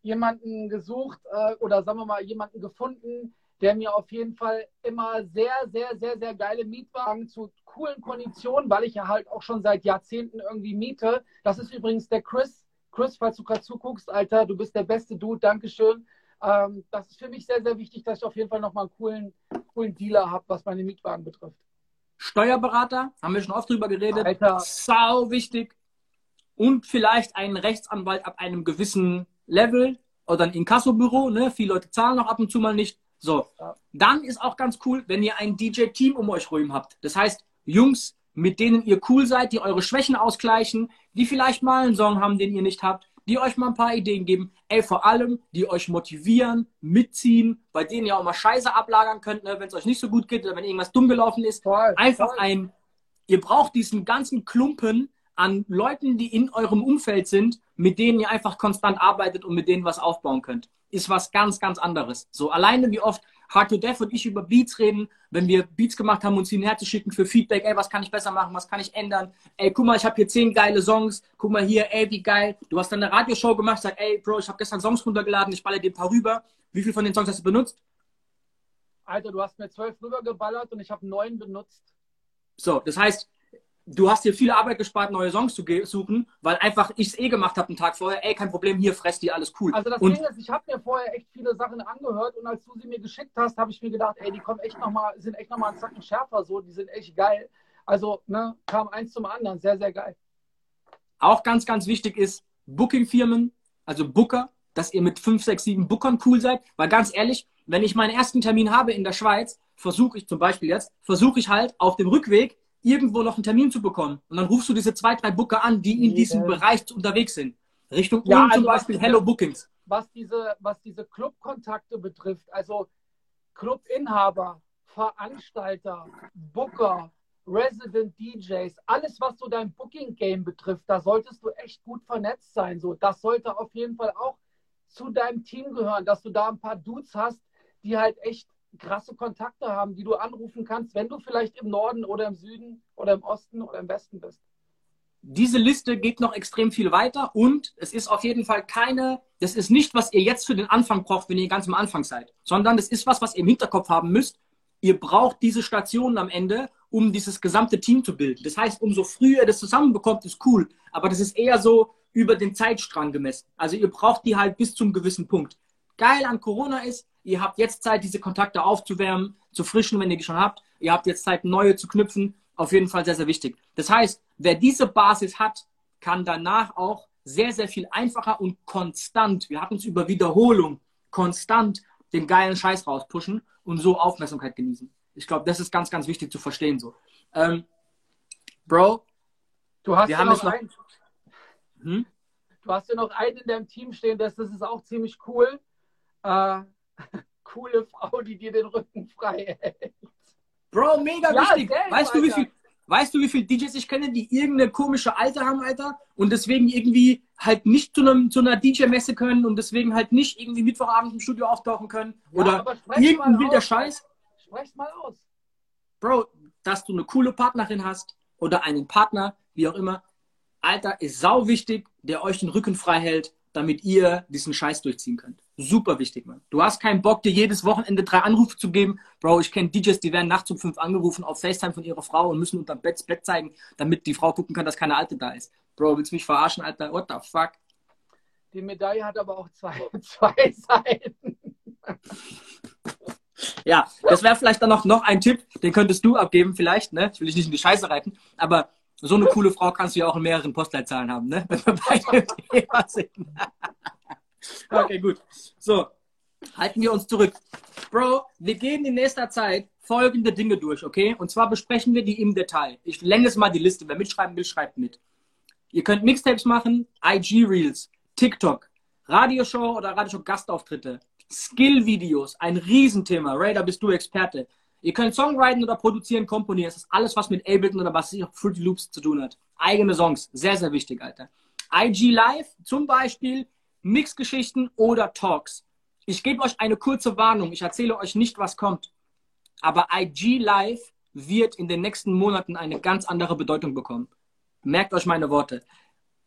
jemanden gesucht äh, oder sagen wir mal jemanden gefunden, der mir auf jeden Fall immer sehr, sehr, sehr, sehr geile Mietwagen zu coolen Konditionen, weil ich ja halt auch schon seit Jahrzehnten irgendwie miete. Das ist übrigens der Chris. Chris, falls du gerade zuguckst, Alter, du bist der beste Dude, Dankeschön. Ähm, das ist für mich sehr, sehr wichtig, dass ich auf jeden Fall nochmal einen coolen, coolen Dealer habe, was meine Mietwagen betrifft. Steuerberater, haben wir schon oft drüber geredet. Alter. Sau wichtig. Und vielleicht einen Rechtsanwalt ab einem gewissen Level oder ein Inkassobüro. Ne? Viele Leute zahlen noch ab und zu mal nicht. So, ja. dann ist auch ganz cool, wenn ihr ein DJ-Team um euch rum habt. Das heißt, Jungs, mit denen ihr cool seid, die eure Schwächen ausgleichen, die vielleicht mal einen Song haben, den ihr nicht habt, die euch mal ein paar Ideen geben. Ey, vor allem, die euch motivieren, mitziehen, bei denen ihr auch mal Scheiße ablagern könnt, ne, wenn es euch nicht so gut geht oder wenn irgendwas dumm gelaufen ist. Voll, Einfach voll. ein, ihr braucht diesen ganzen Klumpen an Leuten, die in eurem Umfeld sind, mit denen ihr einfach konstant arbeitet und mit denen was aufbauen könnt. Ist was ganz, ganz anderes. So alleine wie oft Hard to Death und ich über Beats reden, wenn wir Beats gemacht haben, uns sie her zu schicken für Feedback, ey, was kann ich besser machen, was kann ich ändern? Ey, guck mal, ich habe hier zehn geile Songs, guck mal hier, ey, wie geil. Du hast dann eine Radioshow gemacht, sag, ey, Bro, ich habe gestern Songs runtergeladen, ich baller dir ein paar rüber. Wie viel von den Songs hast du benutzt? Alter, du hast mir zwölf rübergeballert und ich habe neun benutzt. So, das heißt, du hast dir viel Arbeit gespart, neue Songs zu suchen, weil einfach ich es eh gemacht habe einen Tag vorher. Ey, kein Problem, hier fress die alles cool. Also das und Ding ist, ich habe mir vorher echt viele Sachen angehört und als du sie mir geschickt hast, habe ich mir gedacht, ey, die kommen echt noch mal, sind echt nochmal einen Zacken schärfer so, die sind echt geil. Also, ne, kam eins zum anderen, sehr, sehr geil. Auch ganz, ganz wichtig ist Booking-Firmen, also Booker, dass ihr mit fünf, sechs, sieben Bookern cool seid. Weil ganz ehrlich, wenn ich meinen ersten Termin habe in der Schweiz, versuche ich zum Beispiel jetzt, versuche ich halt auf dem Rückweg irgendwo noch einen Termin zu bekommen. Und dann rufst du diese zwei, drei Booker an, die in diesem Bereich unterwegs sind. Richtung Ja, zum also was Beispiel diese- Hello Bookings. was diese, was diese Clubkontakte betrifft, also Clubinhaber, Veranstalter, Booker, Resident DJs, alles, was so dein Booking-Game betrifft, da solltest du echt gut vernetzt sein. So, das sollte auf jeden Fall auch zu deinem Team gehören, dass du da ein paar Dudes hast, die halt echt krasse Kontakte haben, die du anrufen kannst, wenn du vielleicht im Norden oder im Süden oder im Osten oder im Westen bist. Diese Liste geht noch extrem viel weiter und es ist auf jeden Fall keine, das ist nicht, was ihr jetzt für den Anfang braucht, wenn ihr ganz am Anfang seid, sondern das ist was, was ihr im Hinterkopf haben müsst. Ihr braucht diese Stationen am Ende, um dieses gesamte Team zu bilden. Das heißt, umso früher ihr das zusammenbekommt, ist cool. Aber das ist eher so über den Zeitstrang gemessen. Also ihr braucht die halt bis zum gewissen Punkt. Geil an Corona ist, ihr habt jetzt Zeit, diese Kontakte aufzuwärmen, zu frischen, wenn ihr die schon habt. Ihr habt jetzt Zeit, neue zu knüpfen. Auf jeden Fall sehr, sehr wichtig. Das heißt, wer diese Basis hat, kann danach auch sehr, sehr viel einfacher und konstant, wir hatten es über Wiederholung, konstant den geilen Scheiß rauspushen und so Aufmerksamkeit genießen. Ich glaube, das ist ganz, ganz wichtig zu verstehen so. Ähm, Bro, Du hast Wir ja haben noch noch- einen, hm? Du hast ja noch einen in deinem Team stehen, das, das ist auch ziemlich cool. Äh, coole Frau, die dir den Rücken frei hält. Bro, mega Ja, wichtig. safe, weißt du, wie Alter. viel, weißt du, wie viele DJs ich kenne, die irgendeine komische Alte haben, Alter, und deswegen irgendwie halt nicht zu, einem, zu einer DJ-Messe können und deswegen halt nicht irgendwie Mittwochabend im Studio auftauchen können Ja, oder irgendein wilder aus. Scheiß. Sprech's mal aus. Bro, dass du eine coole Partnerin hast oder einen Partner, wie auch immer, Alter, ist sau wichtig, der euch den Rücken frei hält, damit ihr diesen Scheiß durchziehen könnt. Super wichtig, Mann. Du hast keinen Bock, dir jedes Wochenende drei Anrufe zu geben. Bro, ich kenne DJs, die werden nachts um fünf angerufen auf FaceTime von ihrer Frau und müssen unterm Bett Bett zeigen, damit die Frau gucken kann, dass keine Alte da ist. Bro, willst du mich verarschen, Alter? What the fuck? Die Medaille hat aber auch zwei, (laughs) zwei Seiten. (laughs) Ja, das wäre vielleicht dann noch, noch ein Tipp, den könntest du abgeben, vielleicht, ne? Ich will dich nicht in die Scheiße reiten, aber so eine coole Frau kannst du ja auch in mehreren Postleitzahlen haben, ne? (laughs) Wenn wir bei dem Thema sind. okay, gut. So, halten wir uns zurück. Bro, wir gehen in nächster Zeit folgende Dinge durch, okay? Und zwar besprechen wir die im Detail. Ich lenne jetzt mal die Liste. Wer mitschreiben will, schreibt mit. Ihr könnt Mixtapes machen, IG-Reels, TikTok, Radioshow oder Radioshow-Gastauftritte, Skill-Videos, ein Riesenthema. Raider, bist du Experte. Ihr könnt Songwriten oder produzieren, komponieren. Das ist alles, was mit Ableton oder was auf Fruity Loops zu tun hat. Eigene Songs, sehr, sehr wichtig, Alter. IG Live, zum Beispiel Mixgeschichten oder Talks. Ich gebe euch eine kurze Warnung. Ich erzähle euch nicht, was kommt. Aber IG Live wird in den nächsten Monaten eine ganz andere Bedeutung bekommen. Merkt euch meine Worte.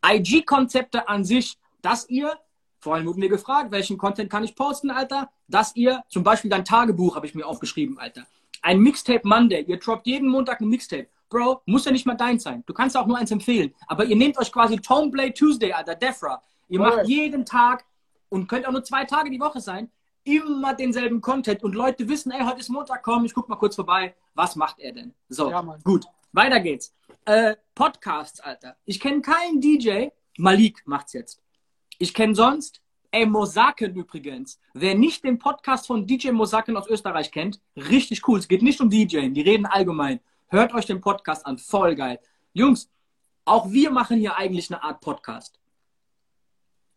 IG-Konzepte an sich, dass ihr, vorhin wurden wir gefragt, welchen Content kann ich posten, Alter, dass ihr, zum Beispiel dein Tagebuch habe ich mir aufgeschrieben, Alter. Ein Mixtape Monday, ihr droppt jeden Montag ein Mixtape. Bro, muss ja nicht mal dein sein. Du kannst auch nur eins empfehlen. Aber ihr nehmt euch quasi Toneblade Tuesday, Alter, Defra. Ihr macht jeden Tag und könnt auch nur zwei Tage die Woche sein, immer denselben Content und Leute wissen, ey, heute ist Montag, komm, ich guck mal kurz vorbei. Was macht er denn? So, Ja, gut. Weiter geht's. Äh, Podcasts, Alter. Ich kenne keinen DJ. Malik macht's jetzt. Ich kenne sonst, ey, Mosaken übrigens. Wer nicht den Podcast von DJ Mosaken aus Österreich kennt, richtig cool. Es geht nicht um DJing, die reden allgemein. Hört euch den Podcast an, voll geil. Jungs, auch wir machen hier eigentlich eine Art Podcast.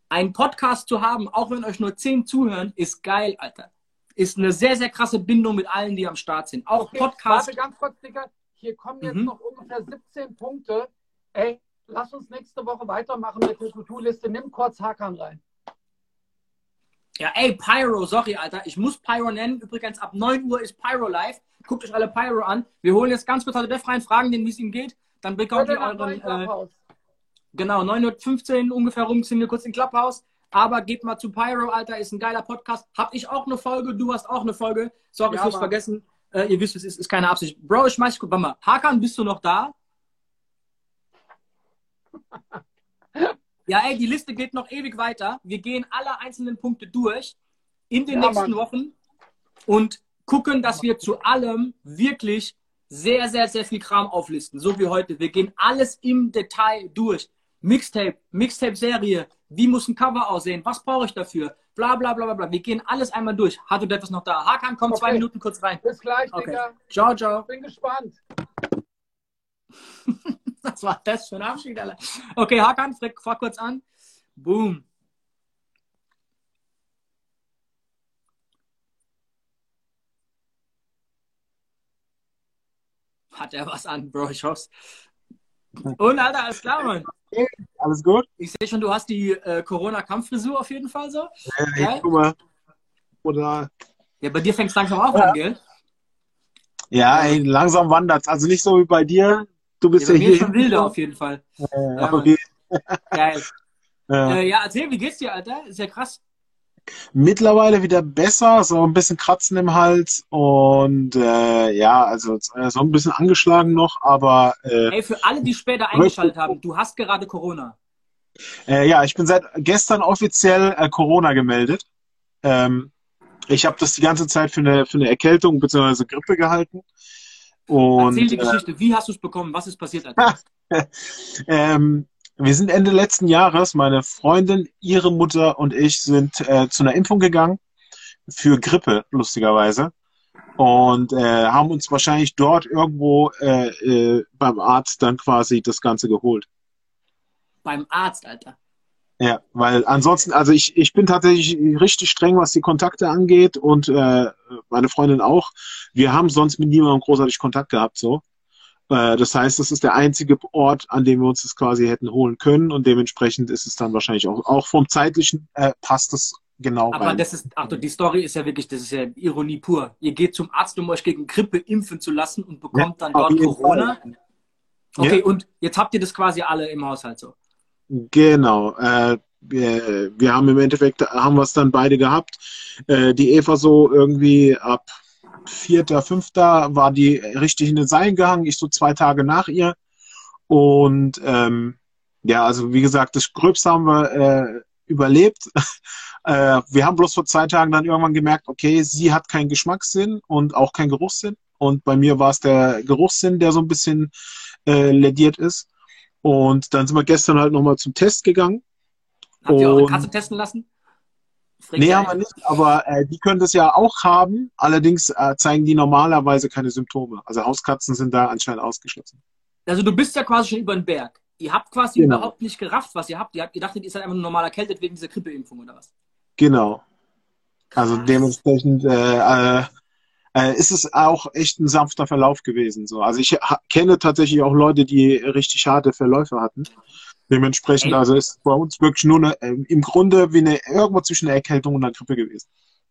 Ein Podcast zu haben, auch wenn euch nur zehn zuhören, ist geil, Alter. Ist eine sehr, sehr krasse Bindung mit allen, die am Start sind. Auch Okay, Podcast. Warte ganz kurz, Digga. Hier kommen jetzt Mhm. noch ungefähr 17 Punkte. Ey, lass uns nächste Woche weitermachen mit der To-Do-Liste. Nimm kurz Hakan rein. Ja, ey, Pyro, sorry, Alter. Ich muss Pyro nennen. Übrigens, ab 9 Uhr ist Pyro live. Guckt euch alle Pyro an. Wir holen jetzt ganz kurz heute Def rein, fragen den, wie es ihm geht. Dann bekommt ihr euren, äh, genau, 9.15 Uhr ungefähr rum, sind wir kurz in Clubhouse. Aber geht mal zu Pyro, Alter, ist ein geiler Podcast. Hab ich auch eine Folge, du hast auch eine Folge. Sorry Ja, fürs Mann. Vergessen. Äh, ihr wisst, es ist, ist keine Absicht. Bro, ich schmeiß kurz, warte mal. Hakan, bist du noch da? (laughs) Ja, ey, die Liste geht noch ewig weiter. Wir gehen alle einzelnen Punkte durch in den Ja, nächsten Mann. Wochen und gucken, dass wir zu allem wirklich sehr, sehr, sehr viel Kram auflisten. So wie heute. Wir gehen alles im Detail durch. Mixtape, Mixtape-Serie, Wie muss ein Cover aussehen? Was brauche ich dafür? Bla bla bla bla bla. Wir gehen alles einmal durch. Hat du etwas noch da? Hakan, komm Okay. zwei Minuten kurz rein. Bis gleich, Okay. Digga. Ciao, ciao. Bin gespannt. (laughs) (laughs) Was war das für ein Abschied, Alter? Okay, Hakan, frag kurz an. Boom. Hat er was an, Bro, ich hoff's. Und, Alter, alles klar, Mann. Alles gut? Ich sehe schon, du hast die äh, Corona-Kampffrisur auf jeden Fall so. Hey, Geil. guck mal. Oder, Ja, bei dir fängt es langsam auch an, gell? ja, ey, langsam wandert's. Also nicht so wie bei dir. Du Ja, bist ja, mir hier. schon wilder auf jeden Fall. Äh, Ja, okay. Geil. (laughs) Äh, Äh, ja, erzähl, wie geht's dir, Alter? Ist ja krass. mittlerweile wieder besser, so ein bisschen Kratzen im Hals und äh, ja, also äh, so ein bisschen angeschlagen noch, aber äh, Ey, für alle, die später eingeschaltet haben, du hast gerade Corona. äh, ja, ich bin seit gestern offiziell äh, Corona gemeldet. Ähm, ich habe das die ganze Zeit für eine, für eine Erkältung bzw. Grippe gehalten. Und Erzähl die äh, Geschichte. Wie hast du es bekommen? Was ist passiert, Alter? (laughs) Ähm, wir sind Ende letzten Jahres, meine Freundin, ihre Mutter und ich sind äh, zu einer Impfung gegangen für Grippe, lustigerweise. Und äh, haben uns wahrscheinlich dort irgendwo äh, äh, beim Arzt dann quasi das Ganze geholt. Beim Arzt, Alter. Ja, weil ansonsten, also ich, ich bin tatsächlich richtig streng, was die Kontakte angeht und äh, meine Freundin auch. Wir haben sonst mit niemandem großartig Kontakt gehabt, so. Äh, das heißt, das ist der einzige Ort, an dem wir uns das quasi hätten holen können und dementsprechend ist es dann wahrscheinlich auch, auch vom zeitlichen äh, passt es genau Aber rein. das ist, ach du, die Story ist ja wirklich, das ist ja Ironie pur. Ihr geht zum Arzt, um euch gegen Grippe impfen zu lassen und bekommt dann Auf dort Corona. Okay, Ja. und jetzt habt ihr das quasi alle im Haushalt so. Genau. Äh, wir, wir haben im Endeffekt, haben wir es dann beide gehabt. Äh, die Eva so irgendwie ab vierter, fünfter war die richtig in den Seilen gehangen. Ich so zwei Tage nach ihr. Und ähm, ja, also wie gesagt, das Gröbste haben wir äh, überlebt. (laughs) äh, wir haben bloß vor zwei Tagen dann irgendwann gemerkt, okay, sie hat keinen Geschmackssinn und auch keinen Geruchssinn. Und bei mir war es der Geruchssinn, der so ein bisschen äh, lädiert ist. Und dann sind wir gestern halt nochmal zum Test gegangen. Habt ihr eure Katze testen lassen? Fragt Nee, haben wir nicht, aber äh, die können das ja auch haben. Allerdings äh, zeigen die normalerweise keine Symptome. Also Hauskatzen sind da anscheinend ausgeschlossen. Also du bist ja quasi schon über den Berg. Ihr habt quasi Genau. überhaupt nicht gerafft, was ihr habt. Ihr habt gedacht, ihr seid einfach nur normal erkältet wegen dieser Grippeimpfung oder was? Genau. Also Krass. dementsprechend äh, äh, ist es auch echt ein sanfter Verlauf gewesen. So. Also ich kenne tatsächlich auch Leute, die richtig harte Verläufe hatten. Dementsprechend, also ist bei uns wirklich nur eine, äh, im Grunde wie eine irgendwo zwischen einer Erkältung und einer Grippe gewesen.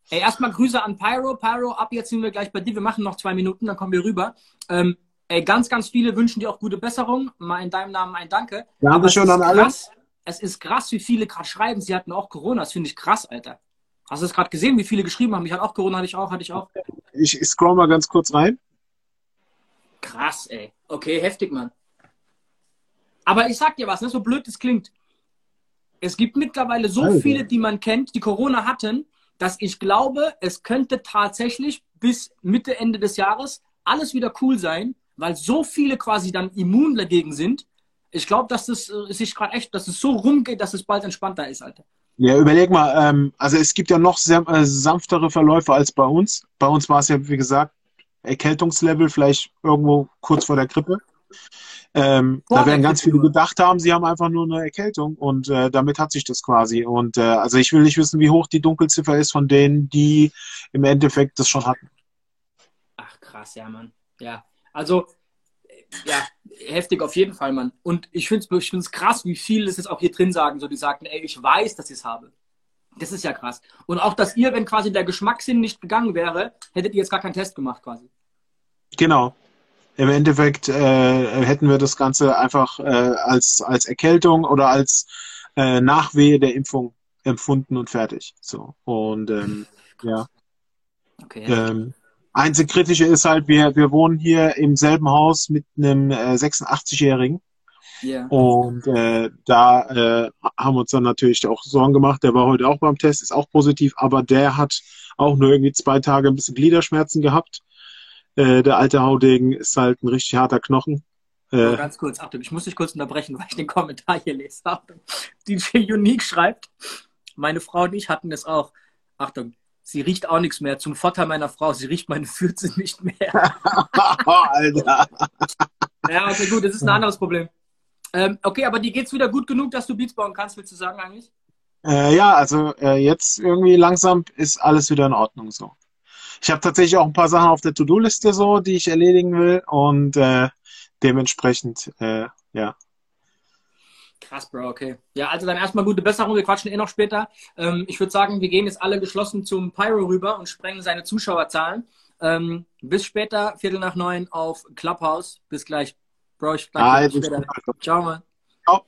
Ey, erstmal Grüße an Pyro. Pyro, ab jetzt sind wir gleich bei dir. Wir machen noch zwei Minuten, dann kommen wir rüber. Ähm, ey, ganz, ganz viele wünschen dir auch gute Besserung. Mal in deinem Namen ein Danke. Ist an alle. es ist krass, wie viele gerade schreiben, sie hatten auch Corona. Das finde ich krass, Alter. Hast du es gerade gesehen, wie viele geschrieben haben? Ich hatte auch Corona, hatte ich auch, hatte ich auch. Ich scroll mal ganz kurz rein. Krass, ey. Okay, heftig, Mann. Aber ich sag dir was, ne, so blöd es klingt. Es gibt mittlerweile so Alter. viele, die man kennt, die Corona hatten, dass ich glaube, es könnte tatsächlich bis Mitte, Ende des Jahres alles wieder cool sein, weil so viele quasi dann immun dagegen sind. Ich glaube, dass das äh, sich gerade echt, dass es so rumgeht, dass es bald entspannter ist, Alter. Ja, überleg mal, ähm, also es gibt ja noch sehr, äh, sanftere Verläufe als bei uns. Bei uns war es ja, wie gesagt, Erkältungslevel, vielleicht irgendwo kurz vor der Grippe. Ähm, Vor da werden ganz viele gedacht haben, sie haben einfach nur eine Erkältung und äh, damit hat sich das quasi. Und äh, also ich will nicht wissen, wie hoch die Dunkelziffer ist von denen, die im Endeffekt das schon hatten. Ach, krass, ja, Mann. Ja, also, ja, heftig auf jeden Fall, Mann. Und ich finde es ich find's krass, wie viele es jetzt auch hier drin sagen, so die sagten, ey, ich weiß, dass ich es habe. Das ist ja krass. Und auch, dass ihr, wenn quasi der Geschmackssinn nicht gegangen wäre, hättet ihr jetzt gar keinen Test gemacht, quasi. Genau. Im Endeffekt äh, hätten wir das Ganze einfach äh, als, als Erkältung oder als äh, Nachwehe der Impfung empfunden und fertig. So. Und ähm, (laughs) ja. Okay. Ähm, einzig Kritische ist halt, wir, wir wohnen hier im selben Haus mit einem äh, 86-Jährigen Ja. und äh, da äh, haben wir uns dann natürlich auch Sorgen gemacht. Der war heute auch beim Test, ist auch positiv, aber der hat auch nur irgendwie zwei Tage ein bisschen Gliederschmerzen gehabt. Äh, der alte Haudegen ist halt ein richtig harter Knochen Äh, ganz kurz, Achtung, ich muss dich kurz unterbrechen, (laughs) weil ich den Kommentar hier lese. Achtung. (laughs) DJ Unique schreibt, meine Frau und ich hatten es auch. Achtung, sie riecht auch nichts mehr. Zum Vorteil meiner Frau, sie riecht meine Fürze (laughs) nicht mehr. (laughs) Alter. Ja, okay, gut, das ist ein anderes Problem. Ähm, okay, aber dir geht's wieder gut genug, dass du Beats bauen kannst, willst du sagen eigentlich? Äh, ja, also äh, jetzt irgendwie langsam ist alles wieder in Ordnung so. Ich habe tatsächlich auch ein paar Sachen auf der To-Do-Liste so, die ich erledigen will und äh, dementsprechend, äh, ja. Krass, Bro, okay. Ja, also dann erstmal gute Besserung, wir quatschen eh noch später. Ähm, ich würde sagen, wir gehen jetzt alle geschlossen zum Pyro rüber und sprengen seine Zuschauerzahlen. Ähm, bis später, Viertel nach neun auf Clubhouse. Bis gleich. Bro, ich danke dir. Ciao, Mann. Ciao.